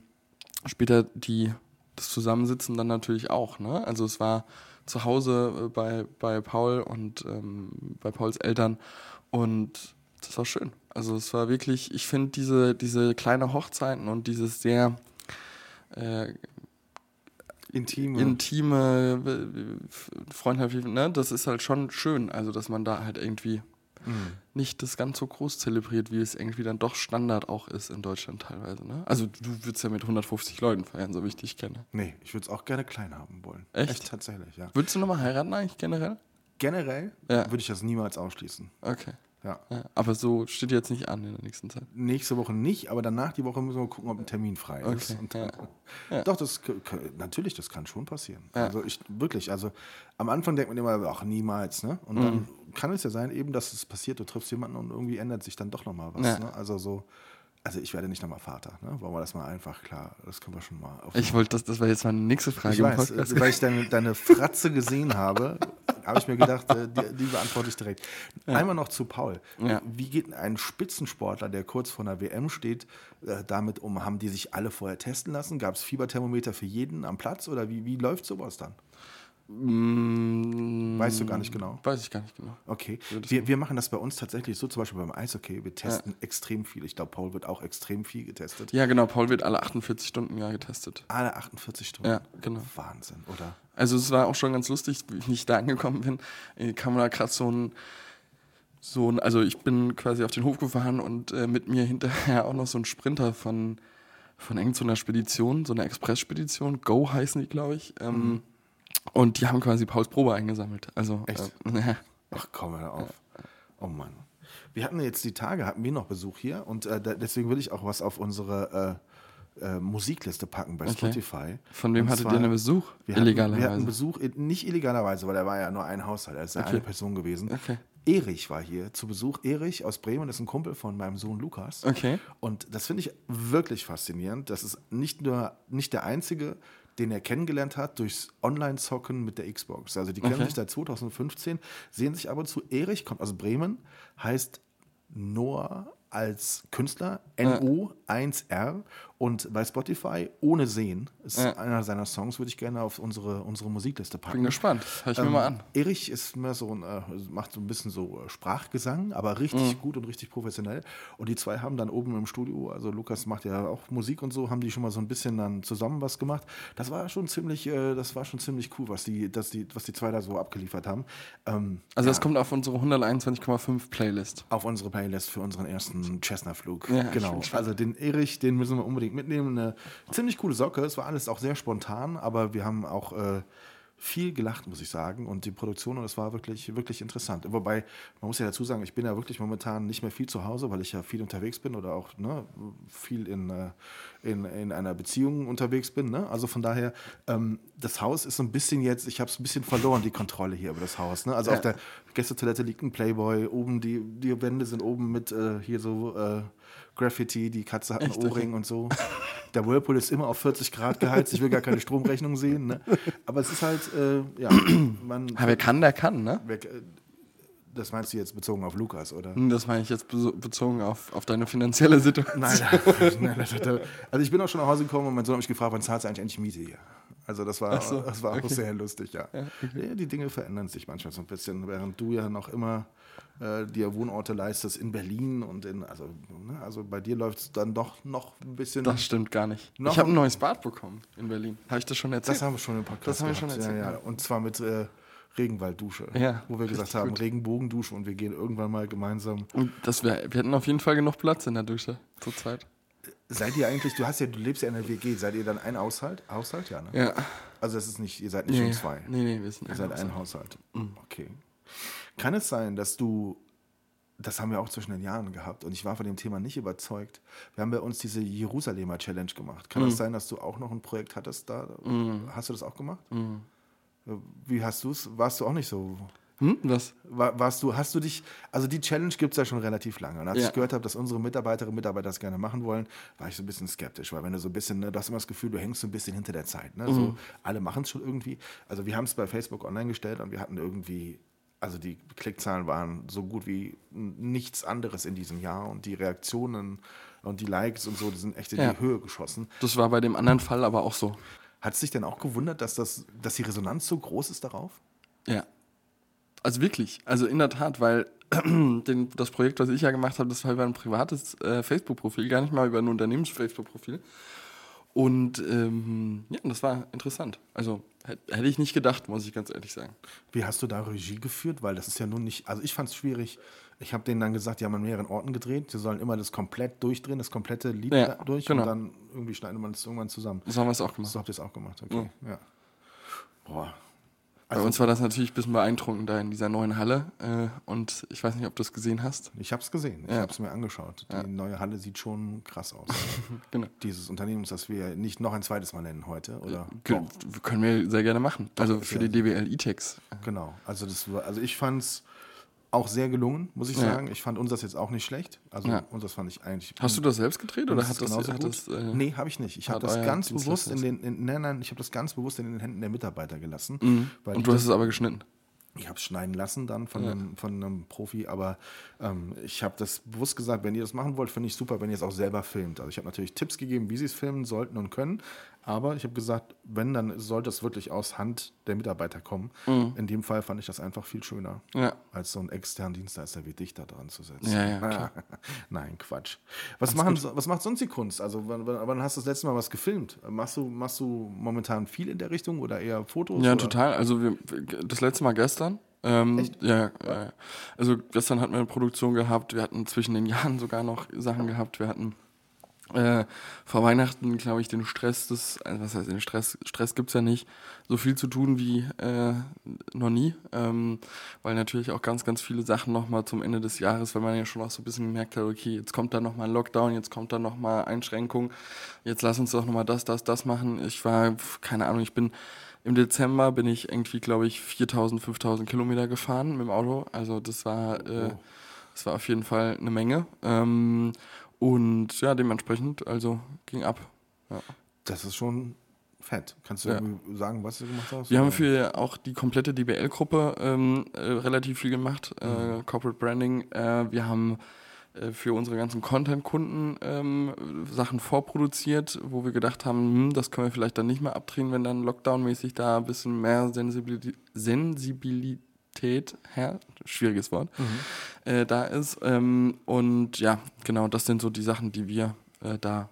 später die, das Zusammensitzen dann natürlich auch. Ne? Also es war zu Hause äh, bei, bei Paul und ähm, bei Pauls Eltern und das war schön. Also es war wirklich, ich finde diese, diese kleine Hochzeiten und dieses sehr äh, Intime. intime, äh, freundschaftliche, ne, das ist halt schon schön. Also, dass man da halt irgendwie Mhm. nicht das ganz so groß zelebriert, wie es irgendwie dann doch Standard auch ist in Deutschland teilweise. Ne? Also, du würdest ja mit 150 Leuten feiern, so wie ich dich kenne. Nee, ich würde es auch gerne klein haben wollen. Echt? tatsächlich, ja. Würdest du nochmal heiraten eigentlich generell? Generell Ja. würde ich das niemals ausschließen. Okay. Ja. Aber so steht jetzt nicht an in der nächsten Zeit. Nächste Woche nicht, aber danach die Woche müssen wir gucken, ob ein Termin frei ist. Okay, ja. dann, Ja. Doch, das natürlich, das kann schon passieren. Ja. Also ich wirklich, also am Anfang denkt man immer, ach niemals, ne? Und Mhm. dann kann es ja sein, eben, dass es passiert, du triffst jemanden und irgendwie ändert sich dann doch nochmal was. Ne? Also so, also ich werde nicht nochmal Vater, ne? Wollen wir das mal einfach klar, das können wir schon mal auf Ich wollte, das, das war jetzt meine nächste Frage ich weiß, Podcast. weil ich deine, deine Fratze gesehen habe, habe ich mir gedacht, äh, die, die beantworte ich direkt. Einmal noch zu Paul. Ja. Wie geht ein Spitzensportler, der kurz vor einer WM steht, äh, damit um? Haben die sich alle vorher testen lassen? Gab es Fieberthermometer für jeden am Platz oder wie, wie läuft sowas dann? Mm, Weißt du gar nicht genau. Weiß ich gar nicht genau. Okay. Ja, Wir, wir machen das bei uns tatsächlich so, zum Beispiel beim Eishockey. Wir testen extrem viel. Ich glaube, Paul wird auch extrem viel getestet. Ja, genau. Paul wird alle 48 Stunden ja getestet. Alle 48 Stunden. Ja, genau. Wahnsinn, oder? Also es war auch schon ganz lustig, wie ich da angekommen bin, äh, kam da gerade so ein, so ein, also ich bin quasi auf den Hof gefahren und äh, mit mir hinterher auch noch so ein Sprinter von, von irgend so einer Spedition, so einer Express-Spedition, Go heißen die, glaube ich. Ähm, Und die haben quasi Pauls Probe eingesammelt. Also, Echt? Äh. <laughs> Ach komm, hör auf. Oh Mann. Wir hatten jetzt die Tage, hatten wir noch Besuch hier und äh, deswegen will ich auch was auf unsere äh, äh, Musikliste packen bei Okay. Spotify. Von wem Und hattet zwar- ihr einen Besuch? Wir hatten, wir Illegalerweise. hatten Besuch, nicht illegalerweise, weil er war ja nur ein Haushalt, er ist ja Okay. eine Person gewesen. Okay. Erich war hier zu Besuch. Erich aus Bremen ist ein Kumpel von meinem Sohn Lukas. Okay. Und das finde ich wirklich faszinierend. Das ist nicht nur nicht der einzige, den er kennengelernt hat durchs Online-Zocken mit der Xbox. Also die kennen Okay. sich seit 2015, sehen sich ab und zu. Erich kommt aus Bremen, heißt Noah als Künstler, N-O-1-R und bei Spotify ohne Sehen ist Ja. einer seiner Songs, würde ich gerne auf unsere, unsere Musikliste packen. Bin gespannt. Hör ich mir Ähm, mal an. Erich ist mehr so ein, äh, macht so ein bisschen so äh, Sprachgesang, aber richtig Mhm. gut und richtig professionell. Und die zwei haben dann oben im Studio, also Lukas macht ja auch Musik und so, haben die schon mal so ein bisschen dann zusammen was gemacht. Das war schon ziemlich, äh, das war schon ziemlich cool, was die, dass die, was die zwei da so abgeliefert haben. Ähm, Also ja, das kommt auf unsere 121,5 Playlist. auf unsere Playlist für unseren ersten Cessna-Flug. Ja, genau. Also den Erich, den müssen wir unbedingt mitnehmen. Eine ziemlich coole Socke. Es war alles auch sehr spontan, aber wir haben auch äh, viel gelacht, muss ich sagen. Und die Produktion, und es war wirklich, wirklich interessant. Wobei, man muss ja dazu sagen, ich bin ja wirklich momentan nicht mehr viel zu Hause, weil ich ja viel unterwegs bin oder auch ne, viel in, äh, in, in einer Beziehung unterwegs bin. Ne? Also von daher, ähm, das Haus ist so ein bisschen jetzt, ich habe es ein bisschen verloren, die Kontrolle hier über das Haus. Ne? Also Ja. auf der Gästetoilette liegt ein Playboy, oben die, die Wände sind oben mit äh, hier so äh, Graffiti, die Katze hat einen Ohrring und so. Der Whirlpool ist immer auf 40 Grad geheizt. Ich will gar keine Stromrechnung sehen. Ne? Aber es ist halt, äh, ja, man. Ja, wer kann, der kann, ne? wer- äh, Das meinst du jetzt bezogen auf Lukas, oder? Hm, Das meine ich jetzt bezogen auf, auf deine finanzielle Situation. Nein, nein, nein, nein. Also ich bin auch schon nach Hause gekommen und mein Sohn hat mich gefragt, wann zahlst du eigentlich endlich Miete hier? Also das war, so, das war auch okay. sehr lustig, ja. ja. Die Dinge verändern sich manchmal so ein bisschen, während du ja noch immer äh, dir Wohnorte leistest in Berlin und in, also, ne, also bei dir läuft es dann doch noch ein bisschen. Das stimmt gar nicht. Ich habe ein- neues Bad bekommen in Berlin. Habe ich das schon erzählt? das haben wir schon im Podcast Das haben wir schon erzählt, ja, ja. Und zwar mit äh, Regenwalddusche, Ja, wo wir gesagt haben, gut. Regenbogendusche und wir gehen irgendwann mal gemeinsam. Und das wär, wir hätten auf jeden Fall genug Platz in der Dusche zurzeit. Seid ihr eigentlich, du hast ja, du lebst ja in der WG, seid ihr dann ein Haushalt? Haushalt, ja, ne? Ja. Also es ist nicht, ihr seid nicht Nee, um zwei. nee, nee, wir sind Ihr seid ein Haushalt. Okay. Kann es sein, dass du, das haben wir auch zwischen den Jahren gehabt und ich war von dem Thema nicht überzeugt. Wir haben bei uns diese Jerusalemer Challenge gemacht. Kann es sein, dass du auch noch ein Projekt hattest da? Hast du das auch gemacht? Wie hast du es? Warst du auch nicht so? Hm? Was? War, warst du, hast du dich, also die Challenge gibt es ja schon relativ lange. Und als Ja. ich gehört habe, dass unsere Mitarbeiterinnen und Mitarbeiter das gerne machen wollen, war ich so ein bisschen skeptisch, weil wenn du so ein bisschen, ne, du hast immer das Gefühl, du hängst so ein bisschen hinter der Zeit. Ne? So, alle machen es schon irgendwie. Also wir haben es bei Facebook online gestellt und wir hatten irgendwie, also die Klickzahlen waren so gut wie nichts anderes in diesem Jahr und die Reaktionen und die Likes und so, die sind echt in Ja. die Höhe geschossen. Das war bei dem anderen Fall aber auch so. Hat es dich denn auch gewundert, dass, das, dass die Resonanz so groß ist darauf? Ja. Also wirklich. Also in der Tat, weil <clears throat> den, das Projekt, was ich ja gemacht habe, das war über ein privates äh, Facebook-Profil, gar nicht mal über ein Unternehmens-Facebook-Profil. Und ähm, ja, das war interessant. Also hätte ich nicht gedacht, muss ich ganz ehrlich sagen. Wie hast du da Regie geführt? Weil das ist ja nun nicht, also ich fand es schwierig. Ich habe denen dann gesagt, die haben an mehreren Orten gedreht. Sie sollen immer das komplett durchdrehen, das komplette Lied Ja, durch genau. und dann irgendwie schneidet man es irgendwann zusammen. So haben wir es auch gemacht. So habt ihr es auch gemacht, okay. Ja. Boah. Bei uns war das natürlich ein bisschen beeindruckend da in dieser neuen Halle. Äh, und ich weiß nicht, ob du es gesehen hast. Ich habe es gesehen, ich Ja. habe es mir angeschaut. Die neue Halle sieht schon krass aus. <laughs> Genau. Dieses Unternehmens, das wir nicht noch ein zweites Mal nennen heute, oder? Können wir sehr gerne machen. Also für ja. die DWL E-Tex. Genau. Also das war, also ich fand es auch sehr gelungen, muss ich Ja. sagen. Ich fand unseres jetzt auch nicht schlecht. Also Ja. unseres fand ich eigentlich. Hast du das selbst gedreht oder hat das, genauso hat das äh, nee, habe ich nicht. Ich habe das ganz bewusst in den, in, nein, nein, ich habe das ganz bewusst in den Händen der Mitarbeiter gelassen. Weil Und du hast es aber geschnitten. ich habe es schneiden lassen dann von, einem, von einem Profi, aber ähm, ich habe das bewusst gesagt, wenn ihr das machen wollt, finde ich super, wenn ihr es auch selber filmt. Also ich habe natürlich Tipps gegeben, wie sie es filmen sollten und können, aber ich habe gesagt, wenn, dann sollte es wirklich aus Hand der Mitarbeiter kommen. In dem Fall fand ich das einfach viel schöner, Mhm. Ja. als so einen externen Dienstleister wie dich da dran zu setzen. Ja, ja, <laughs> klar. Nein, Quatsch. Was, machen, was macht sonst die Kunst? Also wann, wann, hast du das letzte Mal was gefilmt? Machst du, machst du momentan viel in der Richtung oder eher Fotos? Ja, oder? total. Also wir, das letzte Mal gestern. Ähm, Ja, ja. Also gestern hatten wir eine Produktion gehabt. Wir hatten zwischen den Jahren sogar noch Sachen gehabt. Wir hatten äh, vor Weihnachten, glaube ich, den Stress des, also was heißt den Stress? Stress gibt's ja nicht. So viel zu tun wie äh, noch nie. Ähm, weil natürlich auch ganz, ganz viele Sachen nochmal zum Ende des Jahres, weil man ja schon auch so ein bisschen gemerkt hat, okay, jetzt kommt da nochmal ein Lockdown, jetzt kommt da nochmal Einschränkung, jetzt lass uns doch nochmal das, das, das machen. Ich war, keine Ahnung, ich bin im Dezember bin ich irgendwie, glaube ich, 4000, 5000 Kilometer gefahren mit dem Auto. Also das war, äh, das war auf jeden Fall eine Menge. Ähm, und ja, dementsprechend, also ging ab. Ja. Das ist schon fett. Kannst du Ja. sagen, was du gemacht hast? Wir haben Oder? für auch die komplette DBL-Gruppe ähm, äh, relativ viel gemacht, äh, Corporate Branding. Äh, wir haben äh, für unsere ganzen Content-Kunden ähm, Sachen vorproduziert, wo wir gedacht haben, hm, das können wir vielleicht dann nicht mehr abdrehen, wenn dann Lockdown-mäßig da ein bisschen mehr Sensibilität, Sensibilität her, schwieriges Wort, äh, da ist. Ähm, und ja, genau, das sind so die Sachen, die wir äh, da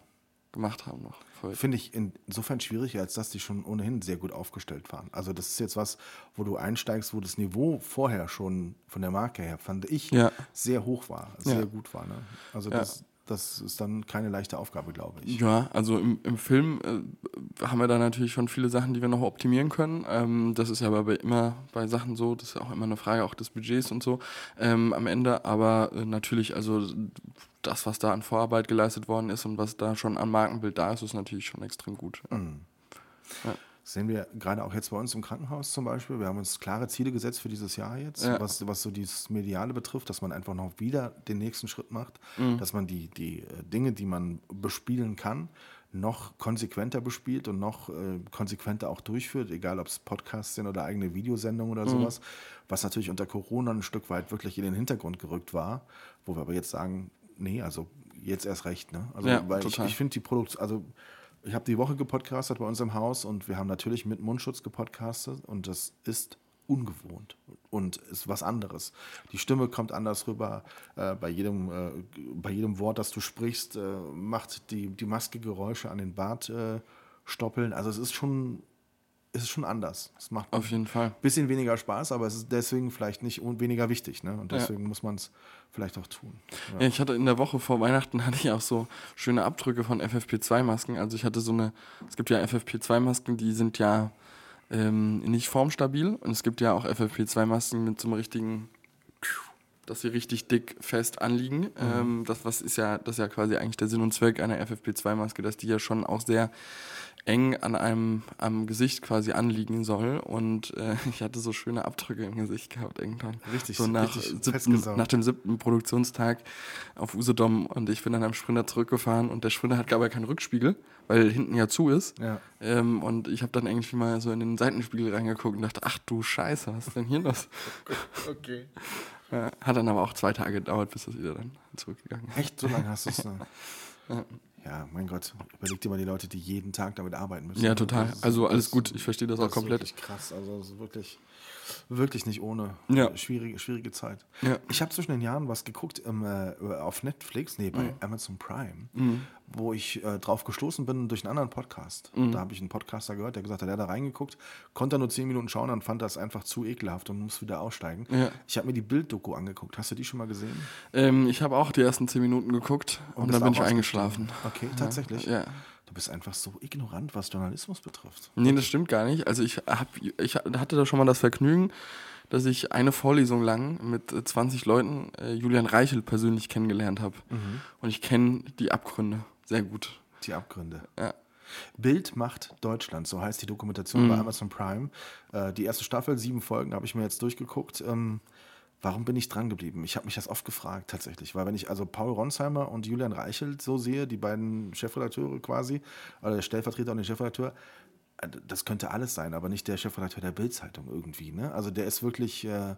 gemacht haben noch. Finde ich insofern schwierig, als dass die schon ohnehin sehr gut aufgestellt waren. Also das ist jetzt was, wo du einsteigst, wo das Niveau vorher schon von der Marke her, fand ich, Ja. sehr hoch war, sehr Ja. gut war. Ne? Also Ja. das, das ist dann keine leichte Aufgabe, glaube ich. Ja, also im, im Film äh, haben wir da natürlich schon viele Sachen, die wir noch optimieren können. Ähm, das ist ja aber immer bei Sachen so, das ist ja auch immer eine Frage auch des Budgets und so ähm, am Ende. Aber äh, natürlich, also das, was da an Vorarbeit geleistet worden ist und was da schon an Markenbild da ist, ist natürlich schon extrem gut. Mhm. Sehen wir gerade auch jetzt bei uns im Krankenhaus zum Beispiel. Wir haben uns klare Ziele gesetzt für dieses Jahr jetzt, Ja. was, was so dieses Mediale betrifft, dass man einfach noch wieder den nächsten Schritt macht, Mhm. dass man die, die äh, Dinge, die man bespielen kann, noch konsequenter bespielt und noch äh, konsequenter auch durchführt, egal ob es Podcasts sind oder eigene Videosendungen Mhm. oder sowas, was natürlich unter Corona ein Stück weit wirklich in den Hintergrund gerückt war, wo wir aber jetzt sagen, nee, also jetzt erst recht, ne? Also Ja, weil total. ich, ich finde die Produktion, also ich habe die Woche gepodcastet bei uns im Haus und wir haben natürlich mit Mundschutz gepodcastet und das ist ungewohnt und ist was anderes. Die Stimme kommt anders rüber. Äh, bei, jedem, äh, bei jedem Wort, das du sprichst, äh, macht die, die Maske Geräusche an den Bart äh. Also es ist schon, es ist schon anders. Es macht Auf jeden Fall. ein bisschen weniger Spaß, aber es ist deswegen vielleicht nicht weniger wichtig. Ne? Und Ja. deswegen muss man es vielleicht auch tun. Ja, ich hatte in der Woche vor Weihnachten hatte ich auch so schöne Abdrücke von FFP2-Masken. Also ich hatte so eine, es gibt ja FFP2-Masken, die sind ja ähm, nicht formstabil und es gibt ja auch FFP2-Masken mit so einem richtigen, dass sie richtig dick fest anliegen. Ähm, das was ist ja, das ist ja quasi eigentlich der Sinn und Zweck einer FFP2-Maske, dass die ja schon auch sehr eng an einem am Gesicht quasi anliegen soll. Und äh, <laughs> ich hatte so schöne Abdrücke im Gesicht gehabt irgendwann. Richtig, so nach, richtig siebten, nach dem siebten Produktionstag auf Usedom und ich bin dann am Sprinter zurückgefahren und der Sprinter hat aber keinen Rückspiegel, weil hinten ja zu ist. Ja. Ähm, und ich habe dann irgendwie mal so in den Seitenspiegel reingeguckt und dachte, ach du Scheiße, was ist denn hier los? <laughs> Okay. Hat dann aber auch zwei Tage gedauert, bis das wieder dann zurückgegangen ist. Echt, so lange hast du es. Ne? Ja, mein Gott, überleg dir mal die Leute, die jeden Tag damit arbeiten müssen. Ja, total. Das Also alles das- gut, ich verstehe das auch Das ist komplett. wirklich krass. Also das ist wirklich, wirklich nicht ohne. Ja. Schwierige, schwierige Zeit. Ja. Ich habe zwischen den Jahren was geguckt ähm, äh, auf Netflix, nee, bei Mhm. Amazon Prime, wo ich äh, drauf gestoßen bin durch einen anderen Podcast. Mhm. Da habe ich einen Podcaster gehört, der gesagt hat, der hat da reingeguckt, konnte nur zehn Minuten schauen, dann fand das einfach zu ekelhaft und muss wieder aussteigen. Ja. Ich habe mir die Bilddoku angeguckt. Hast du die schon mal gesehen? Ähm, ich habe auch die ersten zehn Minuten geguckt und, bist dann bin ich eingeschlafen. Okay, tatsächlich. Ja. Du bist einfach so ignorant, was Journalismus betrifft. Nee, das stimmt gar nicht. Also ich, hab, ich hatte da schon mal das Vergnügen, dass ich eine Vorlesung lang mit äh, 20 Leuten äh, Julian Reichel persönlich kennengelernt habe. Und ich kenne die Abgründe sehr gut. Die Abgründe. Ja. Bild macht Deutschland, so heißt die Dokumentation bei Amazon Prime. Äh, die erste Staffel, sieben Folgen, habe ich mir jetzt durchgeguckt. Ähm, warum bin ich dran geblieben? Ich habe mich das oft gefragt tatsächlich, weil wenn ich also Paul Ronsheimer und Julian Reichelt so sehe, die beiden Chefredakteure quasi, oder der Stellvertreter und der Chefredakteur, äh, das könnte alles sein, aber nicht der Chefredakteur der Bild-Zeitung irgendwie. Ne? Also der ist wirklich, äh,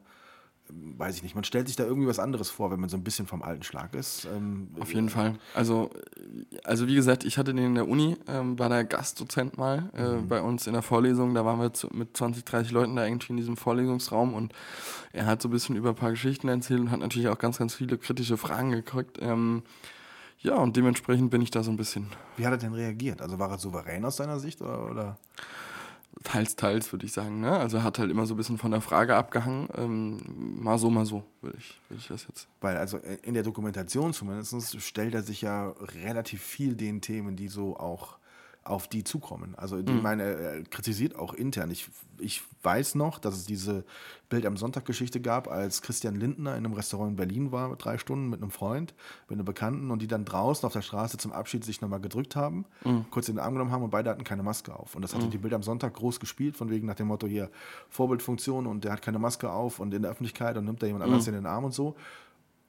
weiß ich nicht, man stellt sich da irgendwie was anderes vor, wenn man so ein bisschen vom alten Schlag ist. Ähm, Auf jeden Fall. Also, äh, also wie gesagt, ich hatte den in der Uni, ähm, war der Gastdozent mal äh, bei uns in der Vorlesung. Da waren wir zu, mit 20, 30 Leuten da irgendwie in diesem Vorlesungsraum und er hat so ein bisschen über ein paar Geschichten erzählt und hat natürlich auch ganz, ganz viele kritische Fragen gekriegt. Ähm, ja, und dementsprechend bin ich da so ein bisschen Wie hat er denn reagiert? Also war er souverän aus deiner Sicht oder? oder? Teils, teils, würde ich sagen. Ne? Also hat halt immer so ein bisschen von der Frage abgehangen. Ähm, mal so, mal so, würde ich, würde ich das jetzt. Weil also in der Dokumentation zumindest stellt er sich ja relativ viel den Themen, die so auch auf die zukommen. Also Mhm. ich meine, er kritisiert auch intern. Ich, ich weiß noch, dass es diese Bild am Sonntag-Geschichte gab, als Christian Lindner in einem Restaurant in Berlin war, drei Stunden mit einem Freund, mit einem Bekannten und die dann draußen auf der Straße zum Abschied sich nochmal gedrückt haben, Mhm. kurz in den Arm genommen haben und beide hatten keine Maske auf. Und das hatte die Bild am Sonntag groß gespielt, von wegen nach dem Motto hier Vorbildfunktion und der hat keine Maske auf und in der Öffentlichkeit und nimmt da jemand Mhm. anders in den Arm und so.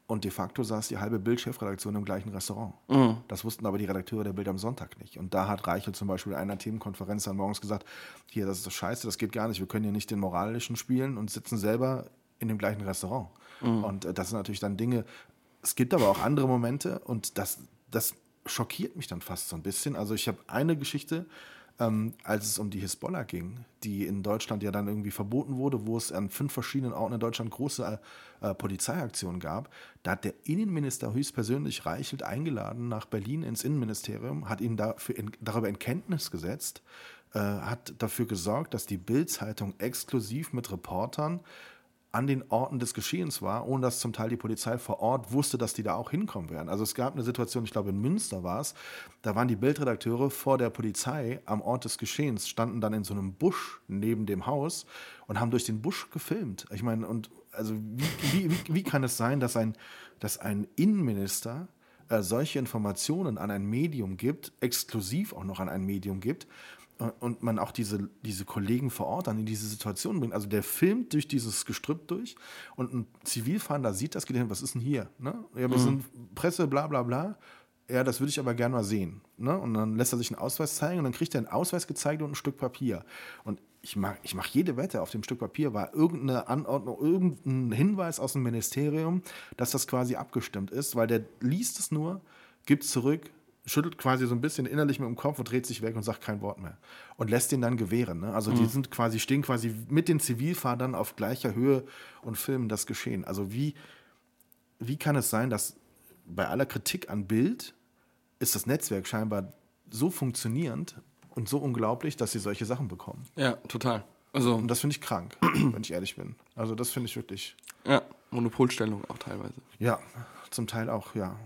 Und de facto saß die halbe Bild-Chefredaktion im gleichen Restaurant. Mhm. Das wussten aber die Redakteure der Bild am Sonntag nicht. Und da hat Reichel zum Beispiel in einer Themenkonferenz dann morgens gesagt, hier, das ist das Scheiße, das geht gar nicht, wir können hier nicht den Moralischen spielen und sitzen selber in dem gleichen Restaurant. Und äh, das sind natürlich dann Dinge, es gibt aber auch andere Momente und das, das schockiert mich dann fast so ein bisschen. Also ich habe eine Geschichte, ähm, als es um die Hisbollah ging, die in Deutschland ja dann irgendwie verboten wurde, wo es an fünf verschiedenen Orten in Deutschland große äh, Polizeiaktionen gab. Da hat der Innenminister höchstpersönlich Reichelt eingeladen nach Berlin ins Innenministerium, hat ihn dafür in, darüber in Kenntnis gesetzt, äh, hat dafür gesorgt, dass die Bild-Zeitung exklusiv mit Reportern an den Orten des Geschehens war, ohne dass zum Teil die Polizei vor Ort wusste, dass die da auch hinkommen werden. Also es gab eine Situation, ich glaube in Münster war es, da waren die Bildredakteure vor der Polizei am Ort des Geschehens, standen dann in so einem Busch neben dem Haus und haben durch den Busch gefilmt. Ich meine, und also wie, wie, wie, wie kann es sein, dass ein, dass ein Innenminister äh, solche Informationen an ein Medium gibt, exklusiv auch noch an ein Medium gibt, und man auch diese, diese Kollegen vor Ort dann in diese Situation bringt. Also der filmt durch dieses Gestrüpp durch und ein Zivilfahnder sieht das, geht hin, was ist denn hier? Ne? Ja, wir sind Presse, bla bla bla. Ja, das würde ich aber gerne mal sehen. Ne? Und dann lässt er sich einen Ausweis zeigen und dann kriegt er einen Ausweis gezeigt und ein Stück Papier. Und ich mache ich mach jede Wette, auf dem Stück Papier war irgendeine Anordnung, irgendein Hinweis aus dem Ministerium, dass das quasi abgestimmt ist, weil der liest es nur, gibt es zurück, schüttelt quasi so ein bisschen innerlich mit dem Kopf und dreht sich weg und sagt kein Wort mehr. Und lässt den dann gewähren. Ne? Also die sind quasi, stehen quasi mit den Zivilfahrern auf gleicher Höhe und filmen das Geschehen. Also wie, wie kann es sein, dass bei aller Kritik an Bild ist das Netzwerk scheinbar so funktionierend und so unglaublich, dass sie solche Sachen bekommen. Ja, total. Also, Und das finde ich krank, wenn ich ehrlich bin. Also das finde ich wirklich, ja, Monopolstellung auch teilweise. ja, zum Teil auch, ja.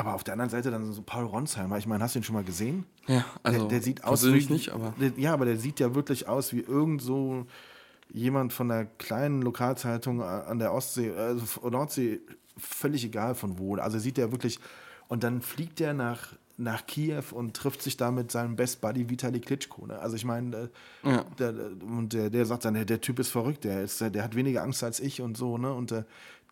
Aber auf der anderen Seite dann so Paul Ronsheimer, ich meine, hast du ihn schon mal gesehen? Ja, also der, der sieht aus wie, nicht, aber Der, ja, aber der sieht ja wirklich aus wie irgend so jemand von einer kleinen Lokalzeitung an der Ostsee, also Nordsee, völlig egal von wo. Also sieht er wirklich, und dann fliegt er nach, nach Kiew und trifft sich da mit seinem Best Buddy Vitali Klitschko. Ne? Also ich meine, äh, Ja. der, und der, der sagt dann, der, der Typ ist verrückt, der, ist, der hat weniger Angst als ich und so, ne? Und äh,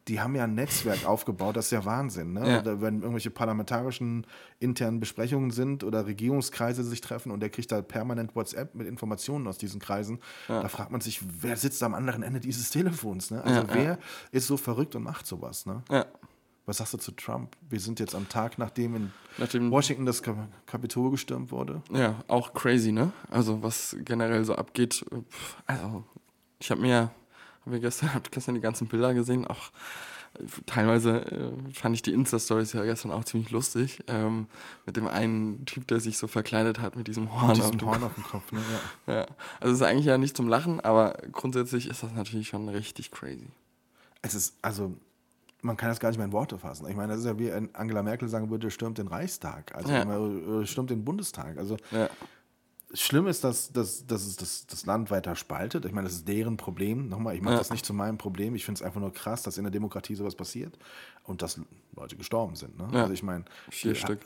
die haben ja ein Netzwerk <laughs> aufgebaut, das ist ja Wahnsinn. Ne? Ja. Oder wenn irgendwelche parlamentarischen internen Besprechungen sind oder Regierungskreise sich treffen und der kriegt da permanent WhatsApp mit Informationen aus diesen Kreisen, da fragt man sich, wer sitzt am anderen Ende dieses Telefons? Ne? Also Ja, ja. wer ist so verrückt und macht sowas? Ne? ja. Was sagst du zu Trump? Wir sind jetzt am Tag, nachdem in Nachdem, Washington das Kap- Kapitol gestürmt wurde. ja, auch crazy, ne? Also was generell so abgeht. Also ich habe mir, mir gestern, <laughs> hab gestern die ganzen Bilder gesehen, auch äh, teilweise äh, fand ich die Insta-Stories ja gestern auch ziemlich lustig. Ähm, mit dem einen Typ, der sich so verkleidet hat mit diesem Horn. Mit auf diesem dem Horn auf dem Kopf. Ne? Ja. <laughs> Ja, also es ist eigentlich ja nicht zum Lachen, aber grundsätzlich ist das natürlich schon richtig crazy. Es ist, also, man kann das gar nicht mehr in Worte fassen. Ich meine, das ist ja wie Angela Merkel sagen würde, stürmt den Reichstag, also Ja. äh, stürmt den Bundestag. Also Ja, schlimm ist, dass, dass, dass es das, das Land weiter spaltet. Ich meine, das ist deren Problem. Nochmal, ich mache Ja. das nicht zu meinem Problem. Ich finde es einfach nur krass, dass in der Demokratie sowas passiert und dass Leute gestorben sind. Ne? Ja. Also ich meine, Vier die- Stück.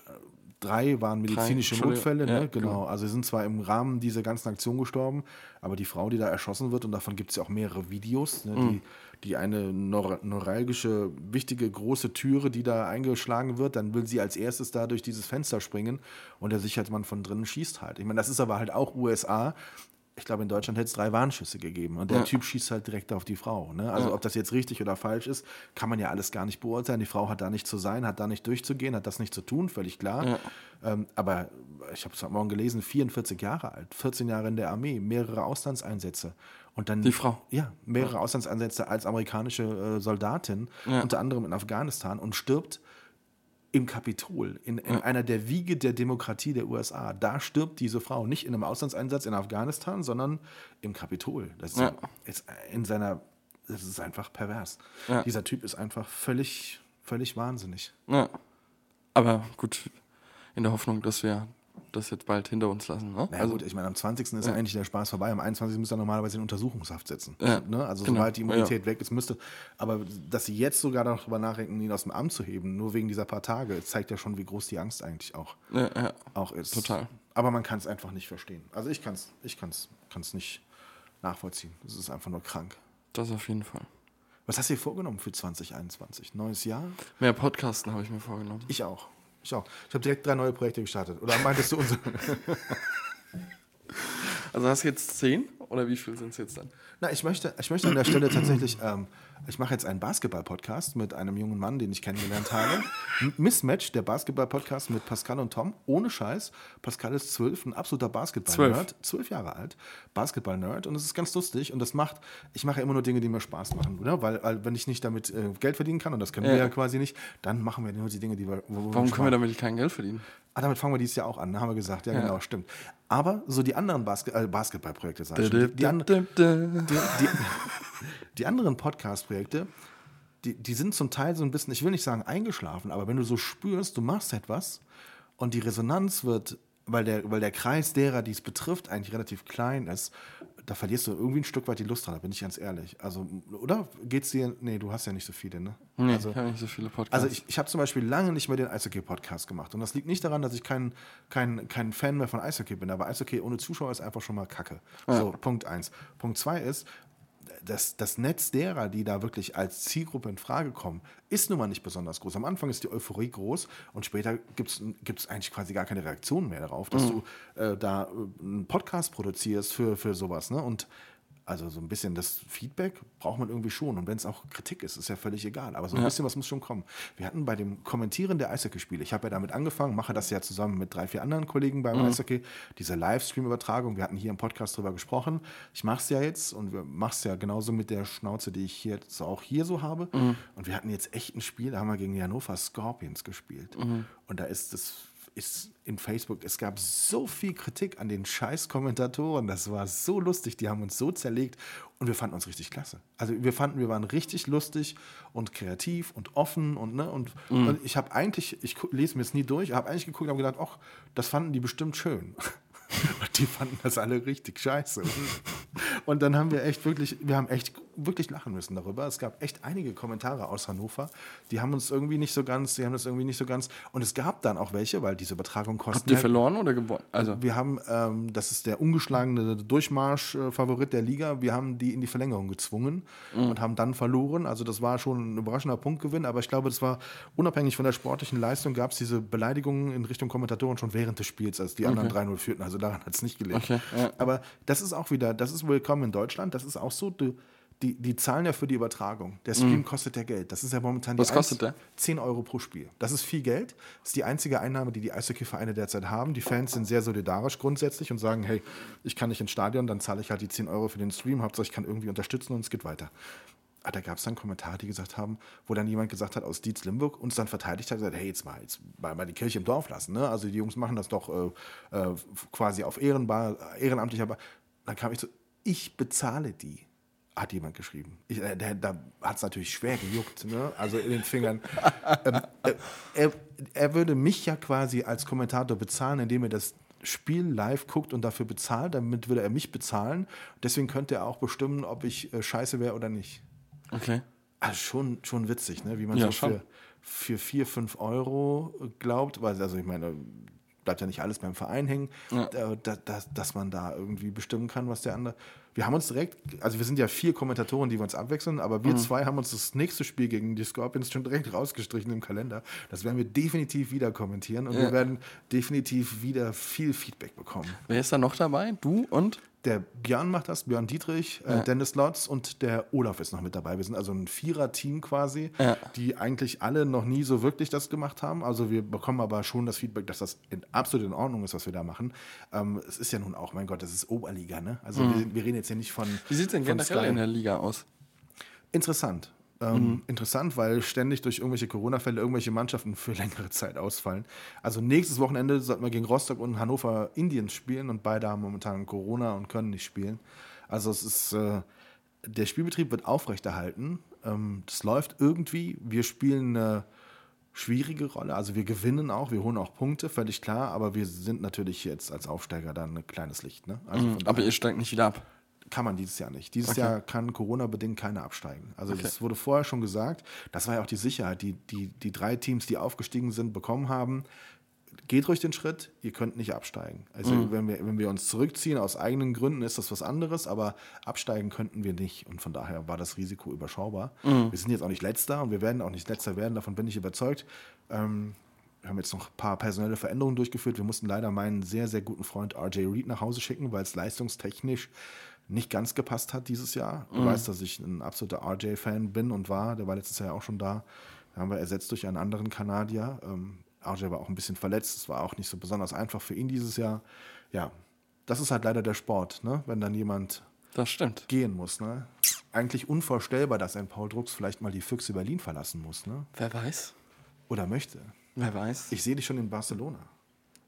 Drei waren medizinische Entschuldigung. Notfälle, ne? Ja, genau. genau. Also sie sind zwar im Rahmen dieser ganzen Aktion gestorben, aber die Frau, die da erschossen wird, und davon gibt es ja auch mehrere Videos, ne? Mhm. die, die eine neuralgische, wichtige, große Türe, die da eingeschlagen wird, dann will sie als erstes da durch dieses Fenster springen und der Sicherheitsmann von drinnen schießt halt. Ich meine, das ist aber halt auch USA. Ich glaube, in Deutschland hätte es drei Warnschüsse gegeben und der Ja. Typ schießt halt direkt auf die Frau. Ne? Also, Ja. ob das jetzt richtig oder falsch ist, kann man ja alles gar nicht beurteilen. Die Frau hat da nicht zu sein, hat da nicht durchzugehen, hat das nicht zu tun, völlig klar. Ja. Ähm, aber ich habe es heute Morgen gelesen, 44 Jahre alt, 14 Jahre in der Armee, mehrere Auslandseinsätze. Und dann, Die Frau. Ja, mehrere Auslandseinsätze als amerikanische äh, Soldatin, unter anderem in Afghanistan und stirbt im Kapitol, in, in einer der Wiege der Demokratie der USA. Da stirbt diese Frau nicht in einem Auslandseinsatz in Afghanistan, sondern im Kapitol. Das ist, Ja. ist in seiner, das ist einfach pervers. Ja. Dieser Typ ist einfach völlig, völlig wahnsinnig. ja. Aber gut, in der Hoffnung, dass wir das jetzt bald hinter uns lassen. Ne? Na ja, gut, ich meine, am 20. ist ja. endlich der Spaß vorbei. Am 21. müsste er normalerweise in Untersuchungshaft sitzen. Ja, Ne? Also genau. sobald die Immunität weg ist, müsste. Aber dass sie jetzt sogar darüber nachdenken, ihn aus dem Amt zu heben, nur wegen dieser paar Tage, zeigt ja schon, wie groß die Angst eigentlich auch, ja, ja. auch ist. Total. Aber man kann es einfach nicht verstehen. Also ich kann es ich kann's, kann's nicht nachvollziehen. Es ist einfach nur krank. Das auf jeden Fall. Was hast du dir vorgenommen für 2021? Neues Jahr? Mehr Podcasten habe ich mir vorgenommen. Ich auch. Ich auch. Ich habe direkt drei neue Projekte gestartet. Oder meintest du unsere? <laughs> Also hast du jetzt zehn oder wie viel sind es jetzt dann? Na, ich möchte, ich möchte an der Stelle tatsächlich, ähm, ich mache jetzt einen Basketball-Podcast mit einem jungen Mann, den ich kennengelernt habe. Mismatch, der Basketball-Podcast mit Pascal und Tom. Ohne Scheiß. Pascal ist zwölf, ein absoluter Basketball-Nerd. Zwölf Jahre alt. Basketball-Nerd. Und es ist ganz lustig. Und das macht, ich mache ja immer nur Dinge, die mir Spaß machen. Ne? Weil, weil, wenn ich nicht damit äh, Geld verdienen kann, und das können wir Ja. ja quasi nicht, dann machen wir nur die Dinge, die wir. Warum können wir damit kein Geld verdienen? Ah, damit fangen wir dieses Jahr auch an, haben wir gesagt. Ja, genau, stimmt. Aber so die anderen Basket äh, Basketballprojekte, sag ich schon, die, die, an, die, die, <laughs> die anderen Podcast-Projekte, die, die sind zum Teil so ein bisschen, ich will nicht sagen eingeschlafen, aber wenn du so spürst, du machst etwas und die Resonanz wird weil der, weil der Kreis derer, die es betrifft, eigentlich relativ klein ist, da verlierst du irgendwie ein Stück weit die Lust dran, da bin ich ganz ehrlich. Also, oder? Geht's dir? Nee, du hast ja nicht so viele, ne? Nee, also, ich habe nicht so viele Podcasts. also ich, ich habe zum Beispiel lange nicht mehr den Eishockey-Podcast gemacht. Und das liegt nicht daran, dass ich kein, kein, kein Fan mehr von Eishockey bin. Aber Eishockey ohne Zuschauer ist einfach schon mal Kacke. So, Punkt eins. Punkt zwei ist, das, das Netz derer, die da wirklich als Zielgruppe in Frage kommen, ist nun mal nicht besonders groß. Am Anfang ist die Euphorie groß und später gibt es eigentlich quasi gar keine Reaktion mehr darauf, dass du äh, da äh, einen Podcast produzierst für, für sowas. Ne? Und also so ein bisschen das Feedback braucht man irgendwie schon. Und wenn es auch Kritik ist, ist ja völlig egal. Aber so ein bisschen was muss schon kommen. Wir hatten bei dem Kommentieren der Eishockey-Spiele, ich habe ja damit angefangen, mache das ja zusammen mit drei, vier anderen Kollegen beim Eishockey, diese Livestream-Übertragung. Wir hatten hier im Podcast drüber gesprochen. Ich mache es ja jetzt und wir mache es ja genauso mit der Schnauze, die ich hier jetzt auch hier so habe. Und wir hatten jetzt echt ein Spiel, da haben wir gegen die Hannover Scorpions gespielt. Und da ist das ist in Facebook, es gab so viel Kritik an den scheiß Kommentatoren, das war so lustig, die haben uns so zerlegt und wir fanden uns richtig klasse. Also wir fanden, wir waren richtig lustig und kreativ und offen und ne und, und ich habe eigentlich, ich lese mir es nie durch, habe eigentlich geguckt und habe gedacht, ach, das fanden die bestimmt schön. <laughs> Die fanden das alle richtig scheiße. Und dann haben wir echt wirklich, wir haben echt wirklich lachen müssen darüber. Es gab echt einige Kommentare aus Hannover, die haben uns irgendwie nicht so ganz, die haben das irgendwie nicht so ganz. Und es gab dann auch welche, weil diese Übertragung kostet. Habt ihr verloren oder gewonnen? Also, Wir haben, ähm, das ist der ungeschlagene Durchmarsch-Favorit der Liga. Wir haben die in die Verlängerung gezwungen und haben dann verloren. Also das war schon ein überraschender Punktgewinn. Aber ich glaube, das war unabhängig von der sportlichen Leistung, gab es diese Beleidigungen in Richtung Kommentatoren schon während des Spiels, als die anderen 3-0 führten. Also daran hat es nicht gelegen. Okay, ja. Aber das ist auch wieder, das ist willkommen in Deutschland. Das ist auch so, du, die, die zahlen ja für die Übertragung. Der Stream kostet ja Geld. Das ist ja momentan die Mhm. Was kostet der? 10 Euro pro Spiel. Das ist viel Geld. Das ist die einzige Einnahme, die die Eishockey-Vereine derzeit haben. Die Fans sind sehr solidarisch grundsätzlich und sagen, hey, ich kann nicht ins Stadion, dann zahle ich halt die 10 Euro für den Stream. Hauptsache, ich kann irgendwie unterstützen und es geht weiter. Ah, da gab es dann Kommentare, die gesagt haben, wo dann jemand gesagt hat aus Dietz Limburg uns dann verteidigt hat, gesagt, hey, jetzt mal, jetzt mal, mal die Kirche im Dorf lassen. Ne? Also die Jungs machen das doch äh, äh, quasi auf Ehrenbar, ehrenamtlicher Basis. Dann kam ich so, ich bezahle die hat jemand geschrieben. Ich, äh, der, da hat es natürlich schwer gejuckt, ne? also in den Fingern. <laughs> ähm, äh, er, er würde mich ja quasi als Kommentator bezahlen, indem er das Spiel live guckt und dafür bezahlt. Damit würde er mich bezahlen. Deswegen könnte er auch bestimmen, ob ich äh, scheiße wäre oder nicht. okay. Also schon, schon witzig, ne? wie man Ja, so schon. für, für 4, 5 Euro glaubt. Also ich meine, bleibt ja nicht alles beim Verein hängen, Ja. äh, da, da, dass man da irgendwie bestimmen kann, was der andere. Wir haben uns direkt, also wir sind ja vier Kommentatoren, die wir uns abwechseln, aber Mhm. wir zwei haben uns das nächste Spiel gegen die Scorpions schon direkt rausgestrichen im Kalender. Das werden wir definitiv wieder kommentieren und wir Ja. werden definitiv wieder viel Feedback bekommen. Wer ist da noch dabei? Du und? Der Björn macht das, Björn Dietrich, äh, Dennis Lotz und der Olaf ist noch mit dabei. Wir sind also ein Vierer-Team quasi, Ja. die eigentlich alle noch nie so wirklich das gemacht haben. Also wir bekommen aber schon das Feedback, dass das in, absolut in Ordnung ist, was wir da machen. Ähm, es ist ja nun auch, mein Gott, das ist Oberliga, ne? Also wir, wir reden jetzt hier nicht von. Mhm. Wie sieht es denn generell Sky. in der Liga aus? Interessant. Ähm, Mhm. Interessant, weil ständig durch irgendwelche Corona-Fälle irgendwelche Mannschaften für längere Zeit ausfallen. Also nächstes Wochenende sollten wir gegen Rostock und Hannover Indiens spielen und beide haben momentan Corona und können nicht spielen. Also es ist, äh, der Spielbetrieb wird aufrechterhalten. Ähm, das läuft irgendwie. Wir spielen eine schwierige Rolle. Also wir gewinnen auch, wir holen auch Punkte, völlig klar, aber wir sind natürlich jetzt als Aufsteiger dann ein kleines Licht. Ne? Also von Aber ihr steigt nicht wieder ab. Kann man dieses Jahr nicht. Dieses Okay. Jahr kann Corona-bedingt keiner absteigen. Also das wurde vorher schon gesagt. Das war ja auch die Sicherheit, die die, die drei Teams, die aufgestiegen sind, bekommen haben. Geht ruhig den Schritt, ihr könnt nicht absteigen. Also Mhm. wenn, wir, wenn wir uns zurückziehen aus eigenen Gründen, ist das was anderes, aber absteigen könnten wir nicht. Und von daher war das Risiko überschaubar. Mhm. Wir sind jetzt auch nicht letzter und wir werden auch nicht letzter werden, davon bin ich überzeugt. Ähm, wir haben jetzt noch ein paar personelle Veränderungen durchgeführt. Wir mussten leider meinen sehr, sehr guten Freund RJ Reed nach Hause schicken, weil es leistungstechnisch nicht ganz gepasst hat dieses Jahr. Du weißt, dass ich ein absoluter RJ-Fan bin und war. Der war letztes Jahr auch schon da. Da haben wir ersetzt durch einen anderen Kanadier. Ähm, RJ war auch ein bisschen verletzt. Es war auch nicht so besonders einfach für ihn dieses Jahr. Ja, das ist halt leider der Sport, ne? wenn dann jemand Das stimmt. gehen muss. Ne? Eigentlich unvorstellbar, dass ein Paul Drucks vielleicht mal die Füchse Berlin verlassen muss. Ne? Wer weiß? Oder möchte. Wer weiß? Ich sehe dich schon in Barcelona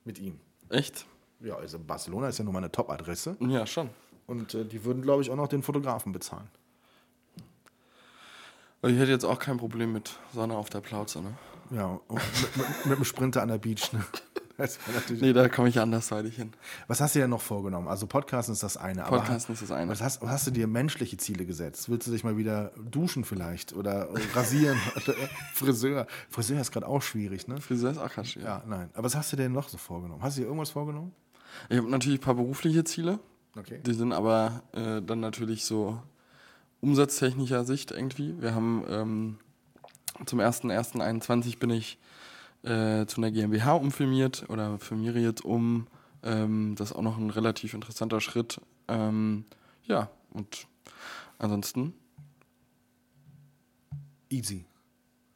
mit ihm. Echt? Ja, also Barcelona ist ja nun mal eine Top-Adresse. Ja, schon. Und äh, die würden, glaube ich, auch noch den Fotografen bezahlen. Ich hätte jetzt auch kein Problem mit Sonne auf der Plauze, ne? Ja, mit, mit, mit dem Sprinter an der Beach. Ne? <laughs> Das Nee, da komme ich andersweitig hin. Was hast du dir noch vorgenommen? Also Podcasten ist das eine. aber Podcasten ist das eine. Was hast, was hast du dir menschliche Ziele gesetzt? Willst du dich mal wieder duschen vielleicht? Oder rasieren? <laughs> Oder Friseur? Friseur ist gerade auch schwierig, ne? Friseur ist auch ganz schwierig. Ja, nein. Aber was hast du denn noch so vorgenommen? Hast du dir irgendwas vorgenommen? Ich habe natürlich ein paar berufliche Ziele. Okay. Die sind aber äh, dann natürlich so umsatztechnischer Sicht irgendwie. Wir haben ähm, zum 1.1.21 bin ich äh, zu einer GmbH umfirmiert oder firmiere jetzt um. Ähm, das ist auch noch ein relativ interessanter Schritt. Ähm, ja, und ansonsten, Easy.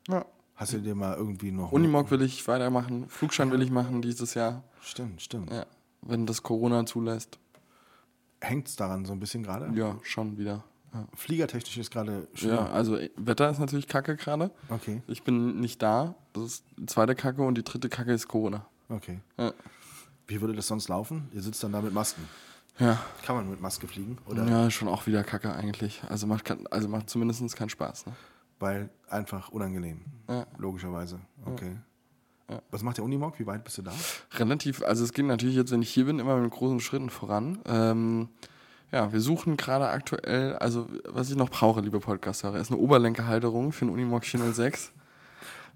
ja. Hast du dir mal irgendwie noch. Unimog will ich weitermachen, Flugschein will ich machen dieses Jahr, Stimmt, stimmt. ja, wenn das Corona zulässt. Hängt es daran so ein bisschen gerade? Ja, schon wieder. Ja, Fliegertechnisch ist gerade schwer. ja also äh, Wetter ist natürlich kacke gerade. Okay, Ich bin nicht da. Das ist die zweite Kacke und die dritte Kacke ist Corona. okay. Ja. Wie würde das sonst laufen? Ihr sitzt dann da mit Masken. Ja, Kann man mit Maske fliegen? Oder ja schon auch wieder Kacke eigentlich. Also macht, kein, also macht zumindest keinen Spaß. Ne? weil einfach unangenehm? Ja. Logischerweise. Okay. Was macht der Unimog? Wie weit bist du da? Relativ, also es geht natürlich jetzt, wenn ich hier bin, immer mit großen Schritten voran. Ähm, ja, wir suchen gerade aktuell, also was ich noch brauche, liebe Podcast-Hörer, ist eine Oberlenkerhalterung für einen Unimog 406.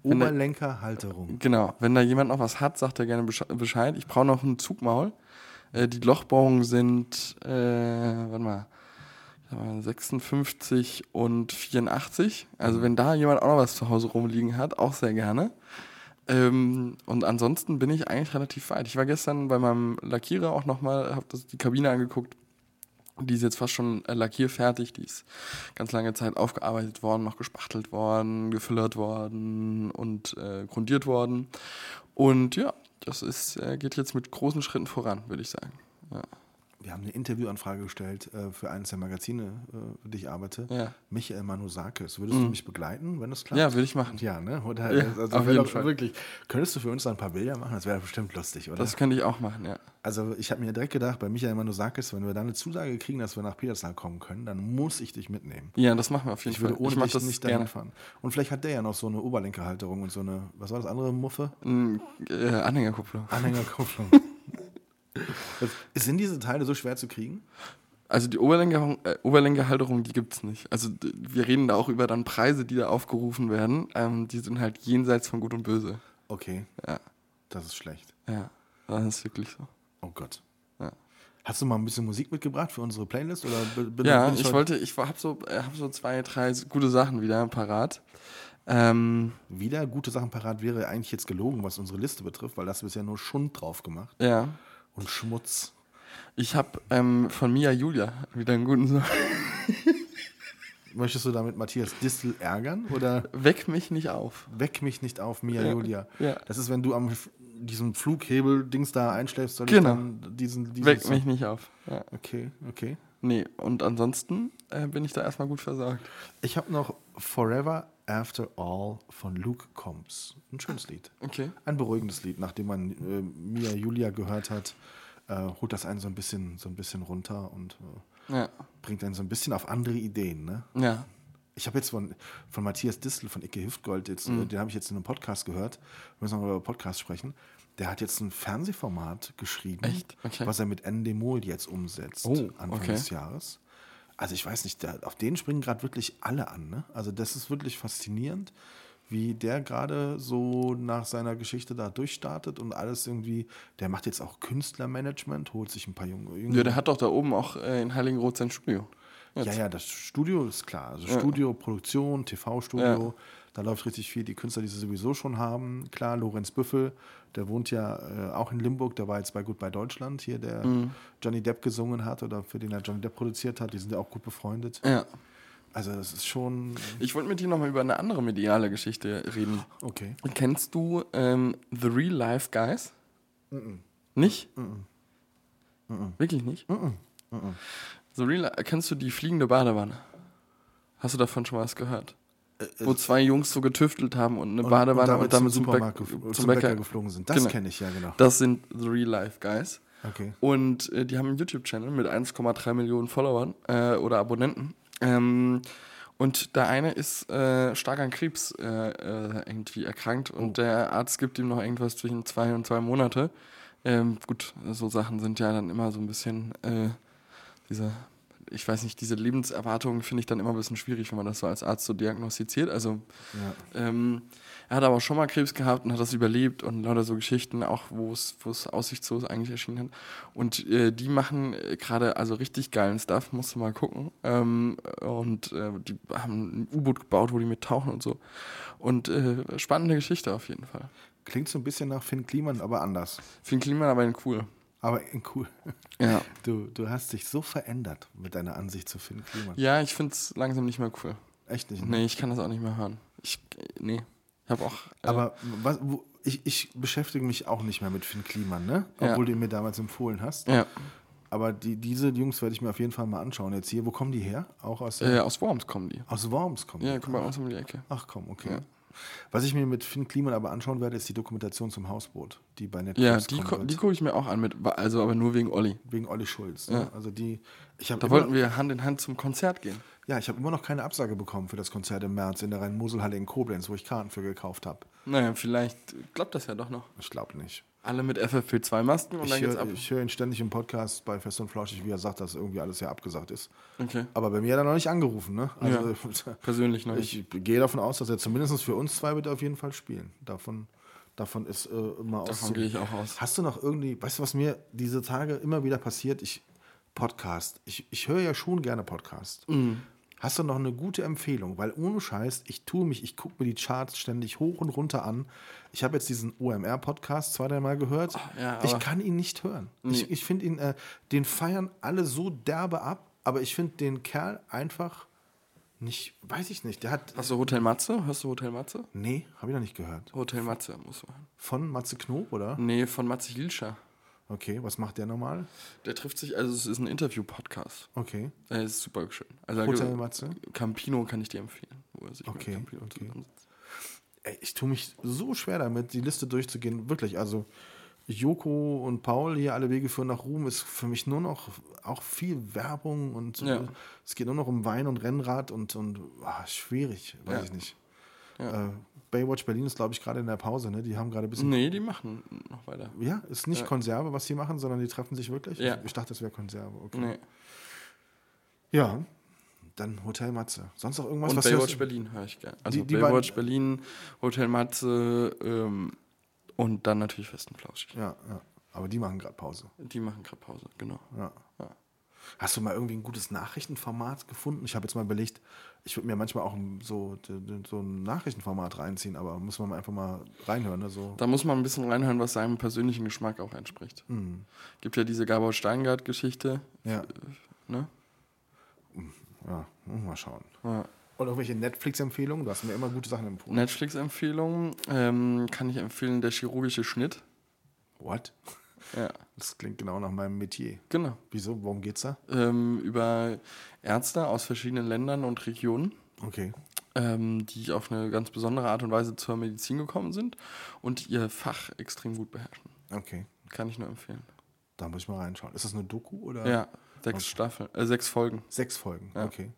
Wenn der- Oberlenkerhalterung. Genau, wenn da jemand noch was hat, sagt er gerne Besche- Bescheid. Ich brauche noch ein Zugmaul. Äh, die Lochbohrungen sind, äh, warte mal, ich sag mal, 56 und 84. Also wenn da jemand auch noch was zu Hause rumliegen hat, auch sehr gerne. Ähm, und ansonsten bin ich eigentlich relativ weit. Ich war gestern bei meinem Lackierer auch nochmal, habe die Kabine angeguckt. Die ist jetzt fast schon äh, lackierfertig. Die ist ganz lange Zeit aufgearbeitet worden, noch gespachtelt worden, gefüllert worden und äh, grundiert worden. Und ja, das ist, äh, geht jetzt mit großen Schritten voran, würde ich sagen. Ja. Wir haben eine Interviewanfrage gestellt äh, für eines der Magazine, äh, für die ich arbeite. Ja. Michael Manusakis. Würdest du mich begleiten, wenn das klappt? Ja, würde ich machen. Ja, ne? Oder, Ja, also auf wär jeden Fall. Wirklich. Könntest du für uns da ein paar Bilder machen? Das wäre bestimmt lustig, oder? Das könnte ich auch machen, ja. also ich habe mir direkt gedacht, bei Michael Manusakis, wenn wir da eine Zusage kriegen, dass wir nach Petersdal kommen können, dann muss ich dich mitnehmen. Ja, das machen wir auf jeden Ich würde Fall. ohne mach dich nicht dahin fahren. Und vielleicht hat der ja noch so eine Oberlenkerhalterung und so eine, was war das andere Muffe? Äh, Anhängerkupplung. Anhängerkupplung. <laughs> Sind diese Teile so schwer zu kriegen? Also die Oberlenker, äh, Oberlenkerhalterung, die gibt es nicht. Also wir reden da auch über dann Preise, die da aufgerufen werden. Ähm, die sind halt jenseits von Gut und Böse. Okay, Ja, das ist schlecht. ja, das ist wirklich so. Oh Gott. Ja. Hast du mal ein bisschen Musik mitgebracht für unsere Playlist? Oder bin, Ja, bin ich heute wollte, ich habe so, äh, hab so zwei, drei gute Sachen wieder parat. Ähm, Wieder gute Sachen parat wäre eigentlich jetzt gelogen, was unsere Liste betrifft, weil das bisher nur Schund drauf gemacht ja, und Schmutz. ich habe ähm, von Mia Julia wieder einen guten Song. <laughs> Möchtest du damit Matthias Distel ärgern oder Weck mich nicht auf. weck mich nicht auf, Mia Julia? ja. Das ist, wenn du am diesem Flughebel-Dings da einschläfst, soll Genau. ich dann diesen, diesen Weck Song- mich nicht auf. Ja. Okay, okay. Nee, und ansonsten äh, bin ich da erstmal gut versorgt. Ich habe noch Forever After All von Luke Combs. Ein schönes Lied. Okay. Ein beruhigendes Lied, nachdem man äh, Mia Julia gehört hat, äh, holt das einen so ein bisschen, so ein bisschen runter und äh, Ja. bringt einen so ein bisschen auf andere Ideen. Ne? Ja. Ich habe jetzt von, von Matthias Distel von Icke Hüftgold, jetzt, Mhm. äh, den habe ich jetzt in einem Podcast gehört. Wir müssen noch mal über Podcast sprechen. Der hat jetzt ein Fernsehformat geschrieben? Okay. was er mit Endemol jetzt umsetzt, Oh, Anfang okay. des Jahres. Also ich weiß nicht, der, auf den springen gerade wirklich alle an. Ne? Also das ist wirklich faszinierend, wie der gerade so nach seiner Geschichte da durchstartet und alles irgendwie, der macht jetzt auch Künstlermanagement, holt sich ein paar junge, junge Ja, der hat doch da oben auch äh, in Heiligenroth sein Studio. ja, ja, das Studio ist klar. Also Studio, Produktion, TV-Studio, Ja. Da läuft richtig viel. Die Künstler, die sie sowieso schon haben. Klar, Lorenz Büffel, der wohnt ja äh, auch in Limburg, der war jetzt bei Goodbye Deutschland, hier, der Mhm. Johnny Depp gesungen hat oder für den er Johnny Depp produziert hat. Die sind ja auch gut befreundet. Ja. Also das ist schon Ich wollte mit dir nochmal über eine andere mediale Geschichte reden. okay. Kennst du ähm, The Real Life Guys? Nicht? Wirklich nicht? The Real kennst du die fliegende Badewanne? Hast du davon schon mal was gehört? Wo zwei Jungs so getüftelt haben und eine Badewanne und damit, zum, zum, Supermarkt gef- zum Bäcker. geflogen sind. Das Genau. kenne ich ja, genau. Das sind The Real Life Guys. Okay. Und äh, die haben einen YouTube-Channel mit 1,3 Millionen Followern äh, oder Abonnenten. Ähm, Und der eine ist äh, stark an Krebs äh, äh, irgendwie erkrankt und der Arzt gibt ihm noch irgendwas zwischen zwei und zwei Monate. Ähm, gut, so Sachen sind ja dann immer so ein bisschen äh, diese, ich weiß nicht, diese Lebenserwartung finde ich dann immer ein bisschen schwierig, wenn man das so als Arzt so diagnostiziert. Also Ja. ähm, er hat aber auch schon mal Krebs gehabt und hat das überlebt und lauter so Geschichten, auch wo es wo es aussichtslos eigentlich erschienen hat. Und äh, die machen äh, gerade also richtig geilen Stuff, musst du mal gucken. Ähm, und äh, die haben ein U-Boot gebaut, wo die mit tauchen und so. Und äh, spannende Geschichte auf jeden Fall. Klingt so ein bisschen nach Finn Kliman, aber anders. Finn Kliman aber in cool. Aber cool. Ja. Du, du hast dich so verändert mit deiner Ansicht zu Finn Kliman. Ja, ich finde es langsam nicht mehr cool. Echt nicht. ne? Nee, ich kann das auch nicht mehr hören. Ich, nee. Ich habe auch. Äh, Aber was, wo, ich, ich beschäftige mich auch nicht mehr mit Finn Kliman, ne? Ja. Obwohl du ihn mir damals empfohlen hast. ja. Aber die, diese Jungs werde ich mir auf jeden Fall mal anschauen. Jetzt hier, wo kommen die her? Auch aus, Äh, aus Worms kommen die. aus Worms kommen Ja, die. kommen bei uns um die Ecke. Ach komm, okay. Ja. Was ich mir mit Finn Kliman aber anschauen werde, ist die Dokumentation zum Hausboot, die bei Netflix Ja, die, wird. die gucke ich mir auch an, mit, also aber nur wegen Olli. wegen Olli Schulz. Ja. Ne? Also die, ich Da immer, wollten wir Hand in Hand zum Konzert gehen. ja, ich habe immer noch keine Absage bekommen für das Konzert im März in der Rhein-Mosel-Halle in Koblenz, wo ich Karten für gekauft habe. Naja, vielleicht klappt das ja doch noch. Ich glaube nicht. Alle mit FFP2-Masken und Ich dann geht's höre ab. ich hör ihn ständig im Podcast bei Fest und Flauschig, wie er sagt, dass irgendwie alles ja abgesagt ist. Okay. Aber bei mir hat er noch nicht angerufen, ne? Also <laughs> Persönlich noch nicht. ich gehe davon aus, dass er zumindest für uns zwei wird auf jeden Fall spielen. Davon, davon ist äh, immer Davon gehe ich auch aus. Hast du noch irgendwie, weißt du, was mir diese Tage immer wieder passiert? Ich, Podcast. Ich, ich höre ja schon gerne Podcast. Mhm. Hast du noch eine gute Empfehlung? Weil ohne Scheiß, ich tue mich, ich gucke mir die Charts ständig hoch und runter an. Ich habe jetzt diesen OMR-Podcast zwei, dreimal gehört. ja, ich kann ihn nicht hören. Ich, ich finde ihn, äh, den feiern alle so derbe ab, aber ich finde den Kerl einfach nicht, weiß ich nicht. Der hat, Hast du Hotel Matze? Hörst du Hotel Matze? nee, habe ich noch nicht gehört. Hotel Matze muss man. Von Matze Knob, oder? Nee, von Matze Hilscher. Okay, was macht der normal? Der trifft sich, also es ist ein Interview-Podcast. Okay. Er ist super schön. Also Hotel Matze? Campino kann ich dir empfehlen, wo er sich Okay, mit Campino okay. Ey, ich tue mich so schwer damit, die Liste durchzugehen. Wirklich, also Joko und Paul hier alle Wege führen nach Ruhm ist für mich nur noch auch viel Werbung und Ja. es geht nur noch um Wein und Rennrad und, und ah, schwierig, weiß Ja. ich nicht. Ja. Äh, Baywatch Berlin ist, glaube ich, gerade in der Pause, ne? Die haben gerade ein bisschen. Nee, die machen noch weiter. Ja, ist nicht Ja. Konserve, was die machen, sondern die treffen sich wirklich. Ja. Ich dachte, das wäre Konserve. Okay. Nee. Ja, dann Hotel Matze. Sonst noch irgendwas, Und was Baywatch Berlin höre ich gerne. Also Die- die Baywatch Berlin, Hotel Matze ähm, und dann natürlich Fest und Flauschig. Ja, ja. Aber die machen gerade Pause. Die machen gerade Pause, genau. Ja. Ja. Hast du mal irgendwie ein gutes Nachrichtenformat gefunden? Ich habe jetzt mal überlegt, ich würde mir manchmal auch so, so ein Nachrichtenformat reinziehen, aber muss man einfach mal reinhören. Ne? So. Da muss man ein bisschen reinhören, was seinem persönlichen Geschmack auch entspricht. Hm. Gibt ja diese Gabor Steingart-Geschichte. Ja, Ne? ja, mal schauen. Ja. Und irgendwelche Netflix-Empfehlungen? Du hast mir immer gute Sachen empfohlen. Netflix-Empfehlung ähm, kann ich empfehlen, der chirurgische Schnitt. What? Ja, Das klingt genau nach meinem Metier. genau. Wieso? Worum geht's da? Ähm, über Ärzte aus verschiedenen Ländern und Regionen, Okay. ähm, die auf eine ganz besondere Art und Weise zur Medizin gekommen sind und ihr Fach extrem gut beherrschen. Okay. Kann ich nur empfehlen. Da muss ich mal reinschauen. Ist das eine Doku oder? Ja, sechs Staffeln, äh, sechs Folgen. Sechs Folgen. Ja. Okay.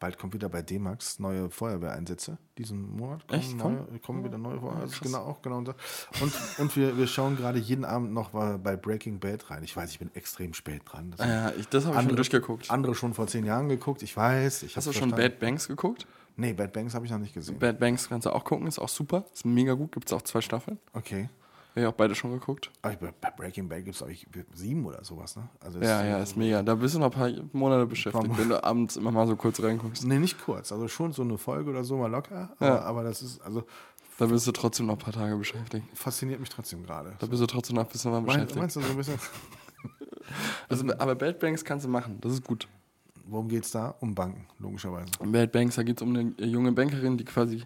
Bald kommt wieder bei D-Max neue Feuerwehreinsätze. Diesen Monat kommen, Echt? neue, Kommen? wieder neue Feuerwehr. Also krass. genau, auch genau. Und, und wir, wir schauen gerade jeden Abend noch bei Breaking Bad rein. Ich weiß, ich bin extrem spät dran. Das Ja, ich, das habe ich schon durchgeguckt. andere schon vor zehn Jahren geguckt. Ich weiß. Ich Hast du schon. Bad Banks geguckt? Nee, Bad Banks habe ich noch nicht gesehen. Bad Banks kannst du auch gucken, ist auch super. Ist mega gut, gibt es auch zwei Staffeln. Okay. Ich auch beide schon geguckt. Aber bei Breaking Bad gibt es, glaube ich, sieben oder sowas. Ne? Also Ja, ja, ist mega. Da bist du noch ein paar Monate beschäftigt, wenn du abends immer mal so kurz reinguckst. Nee, nicht kurz. Also schon so eine Folge oder so mal locker. Ja. Aber, aber das ist, also Da bist du trotzdem noch ein paar Tage beschäftigt. fasziniert mich trotzdem gerade. Da bist du trotzdem noch ein bisschen mal beschäftigt. meinst du so ein bisschen? <laughs> Also, aber Bad Banks kannst du machen, das ist gut. Worum geht es da? Um Banken, logischerweise. Bad Banks, da geht es um eine äh, junge Bankerin, die quasi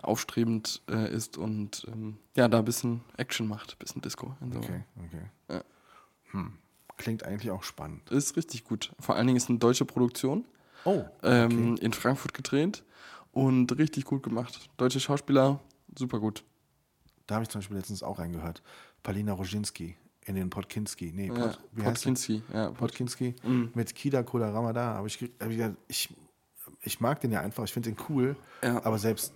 aufstrebend äh, ist und ähm, ja, da ein bisschen Action macht, ein bisschen Disco. insoweit. Okay, okay. Ja. Hm. Klingt eigentlich auch spannend. Oh, ähm, in Frankfurt gedreht und richtig gut gemacht. Deutsche Schauspieler, super gut. da habe ich zum Beispiel letztens auch reingehört. Palina Roginski in den Podkinski. Nee, Pod, Ja? Podkinski, ja, Pod Podkinski Mhm. mit Kida Kola Ramada. Habe ich, hab ich, gedacht, ich, ich mag den ja einfach, ich finde den cool, Ja. aber selbst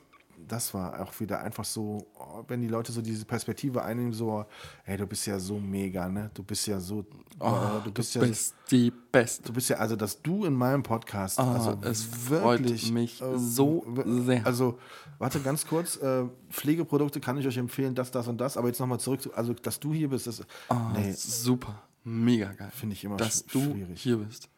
das war auch wieder einfach so, oh, wenn die Leute so diese Perspektive einnehmen, so, hey, du bist ja so mega, ne? Du bist ja so, Oh, äh, du bist ja, bist die Beste. du bist ja, also dass du in meinem Podcast, Ah, also es freut mich so w- sehr. Also, warte ganz kurz, äh, Pflegeprodukte kann ich euch empfehlen, das, das und das, aber jetzt nochmal zurück, zu, also dass du hier bist, das, Ah, nee, super. Mega geil. finde ich immer Dass sch- du schwierig, hier bist.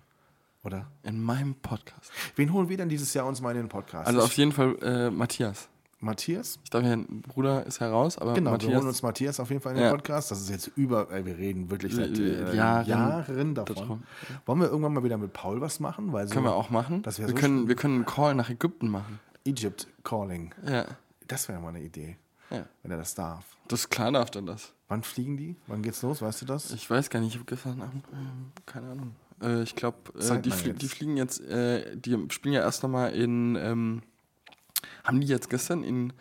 Oder? In meinem Podcast. Wen holen wir denn dieses Jahr uns mal in den Podcast? Also auf jeden Fall äh, Matthias. Matthias? Ich glaube, mein Bruder ist heraus, aber Genau, wir Matthias. holen uns Matthias auf jeden Fall in den Ja. Podcast. Das ist jetzt über, ey, wir reden wirklich seit äh, Jahren Jahren, davon. davon. Wollen wir irgendwann mal wieder mit Paul was machen? Weil so können wir auch machen. Wir, so können, schön. wir können einen Call nach Ägypten machen. Egypt Calling. Ja. Das wäre mal eine Idee, ja. wenn er das darf. Das klar darf dann das. Wann fliegen die? Wann geht's los? Weißt du das? Ich weiß gar nicht, ich habe gestern Abend, ähm, keine Ahnung. Äh, ich glaube, äh, die, flie die fliegen jetzt, äh, die spielen ja erst nochmal in, ähm, haben die jetzt gestern in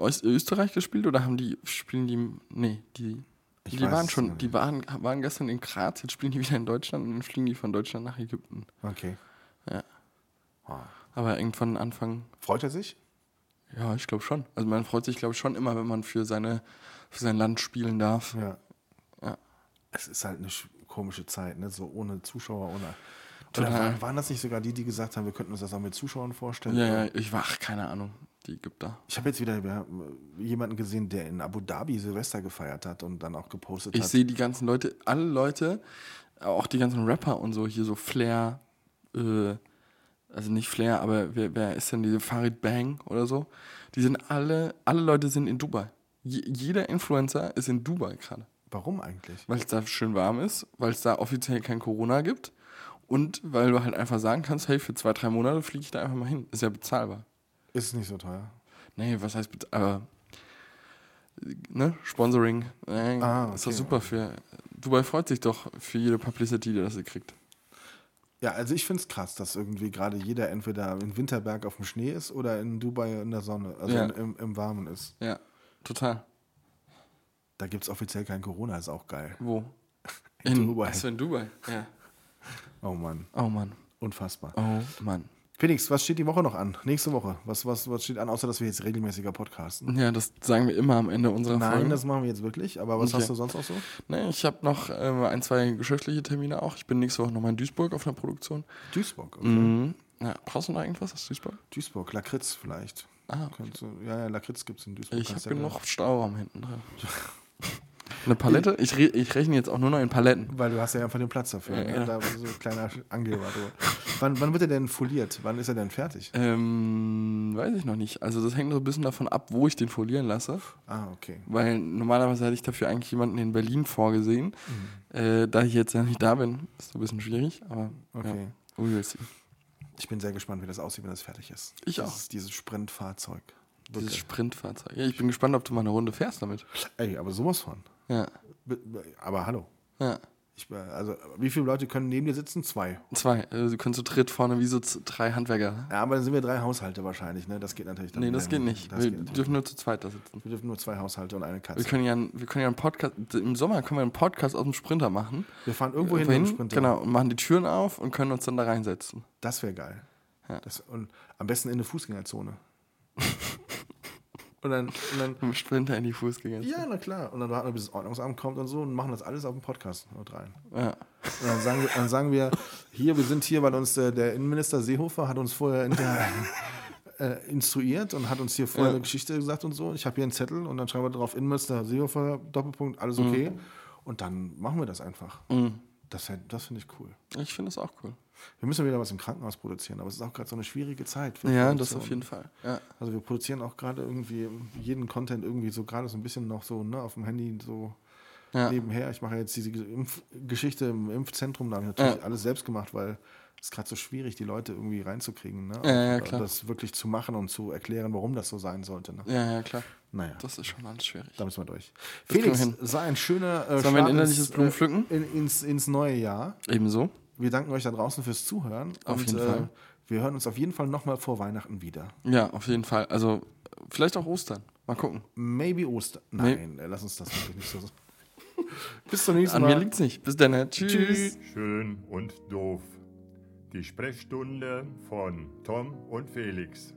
Öst Österreich gespielt oder haben die, spielen die, nee, die, Ich die waren schon, die waren, waren gestern in Graz, jetzt spielen die wieder in Deutschland und dann fliegen die von Deutschland nach Ägypten. Okay. Ja. Ah. Aber irgendwann Anfang, Freut er sich? ja, ich glaube schon. Also man freut sich, glaube ich, schon immer, wenn man für seine, für sein Land spielen darf. Ja. Ja. Es ist halt eine komische Zeit, ne? So ohne Zuschauer, ohne. Total. Oder waren, waren das nicht sogar die, die gesagt haben, wir könnten uns das auch mit Zuschauern vorstellen? Ja, ja, ich war, ach, keine Ahnung, die Ägypter. Ich habe jetzt wieder jemanden gesehen, der in Abu Dhabi Silvester gefeiert hat und dann auch gepostet Ich hat. sehe die ganzen Leute, alle Leute, auch die ganzen Rapper und so, hier so Flair, äh, also nicht Flair, aber wer, wer ist denn diese Farid Bang oder so? Die sind alle, alle Leute sind in Dubai. Je, jeder Influencer ist in Dubai gerade. Warum eigentlich? Weil es da schön warm ist, weil es da offiziell kein Corona gibt und weil du halt einfach sagen kannst, hey, für zwei, drei Monate fliege ich da einfach mal hin. Ist ja bezahlbar. Ist es nicht so teuer? Nee, was heißt bezahlbar? Ne? Sponsoring. Nee, Ah, Ist doch okay. super für. Dubai freut sich doch für jede Publicity, die das sie kriegt. Ja, also ich finde es krass, dass irgendwie gerade jeder entweder in Winterberg auf dem Schnee ist oder in Dubai in der Sonne, also Ja. im, im Warmen ist. Ja, total. Da gibt es offiziell kein Corona, ist auch geil. Wo? <laughs> In Dubai. Achso, in Dubai. Ja. Oh Mann, Oh Mann. unfassbar. Oh Mann. Felix, was steht die Woche noch an? Nächste Woche. Was, was, was steht an, außer dass wir jetzt regelmäßiger podcasten? Ja, das sagen wir immer am Ende unserer Nein, Folge. das machen wir jetzt wirklich. Aber was Okay. hast du sonst auch so? Nee, ich habe noch ähm, ein, zwei geschäftliche Termine auch. Ich bin nächste Woche nochmal in Duisburg auf einer Produktion. Duisburg. Okay. Mhm. Ja, brauchst du noch irgendwas aus Duisburg? Duisburg, Lakritz vielleicht. Ah, okay. Du, ja, ja, Lakritz gibt es in Duisburg. Ich habe ja genug Stauraum hinten drin. <laughs> <laughs> Eine Palette? Ich, re ich rechne jetzt auch nur noch in Paletten. Weil du hast ja einfach den Platz dafür. Ja, ne? ja. Da so ein kleiner Angeber. wann, wann wird er denn foliert? Wann ist er denn fertig? Ähm, weiß ich noch nicht. Also das hängt so ein bisschen davon ab, wo ich den folieren lasse. Ah, okay. Weil normalerweise hätte ich dafür eigentlich jemanden in Berlin vorgesehen. Mhm. Äh, da ich jetzt ja nicht da bin, ist so ein bisschen schwierig. Aber Okay. ja, we will see. Ich bin sehr gespannt, wie das aussieht, wenn das fertig ist. Ich auch. Dieses, dieses Sprintfahrzeug. Dieses Wirklich. Sprintfahrzeug. Ja, ich bin gespannt, ob du mal eine Runde fährst damit. Ey, aber sowas von. Ja. Be- be- Aber hallo. Ja. Ich, äh, also, wie viele Leute können neben dir sitzen? Zwei. Zwei. Also, du kannst zu dritt vorne wie so drei Handwerker. Ja, aber dann sind wir drei Haushalte wahrscheinlich, ne? Das geht natürlich dann Nee, das geht nicht. Das wir geht dürfen nur zu zweit da sitzen. wir dürfen nur zwei Haushalte und eine Wir Katze. können ja, wir können ja einen Podcast, im Sommer können wir einen Podcast aus dem Sprinter machen. Wir fahren irgendwo hin mit dem Sprinter. Genau, und machen die Türen auf und können uns dann da reinsetzen. Das wäre geil. Ja. Das, und am besten in eine Fußgängerzone. <laughs> und dann, und dann Mit dem Sprinter in die Fußgänger. ja, na klar. Und dann warten wir, bis das Ordnungsamt kommt und so und machen das alles auf dem Podcast mit rein. Ja. Und dann sagen wir, dann sagen wir hier, wir sind hier, weil uns äh, der Innenminister Seehofer hat uns vorher inter, <laughs> äh, instruiert und hat uns hier vorher Ja. eine Geschichte gesagt und so. Ich habe hier einen Zettel und dann schreiben wir drauf Innenminister Seehofer, Doppelpunkt, alles okay. Und dann machen wir das einfach. Mhm. Das, das finde ich cool. Ich finde das auch cool. Wir müssen wieder was im Krankenhaus produzieren, aber es ist auch gerade so eine schwierige Zeit. für Ja, das auf jeden Fall. Ja. Also wir produzieren auch gerade irgendwie jeden Content irgendwie so gerade so ein bisschen noch so ne, auf dem Handy so Ja. nebenher. Ich mache jetzt diese Impfgeschichte im Impfzentrum, da habe ich natürlich Ja. alles selbst gemacht, weil es gerade so schwierig, die Leute irgendwie reinzukriegen. Ne? Ja, ja, Auch, klar. Das wirklich zu machen und zu erklären, warum das so sein sollte. Ne? ja, ja, klar. Naja, Das ist schon alles schwierig. da müssen wir durch. Das Felix, sei ein schöner äh, Sollen wir ein innerliches ins, Blumenpflücken? Äh, in, ins, ins neue Jahr. Ebenso. Wir danken euch da draußen fürs Zuhören. Auf und, jeden äh, Fall. Wir hören uns auf jeden Fall nochmal vor Weihnachten wieder. Ja, auf jeden Fall. Also vielleicht auch Ostern. Mal gucken. Maybe Ostern. Nein, äh, lass uns das wirklich nicht so. <laughs> Bis zum nächsten An Mal. mir liegt's nicht. Bis dann. ne? Tschüss. Tschüss. Schön und doof. Die Sprechstunde von Tom und Felix.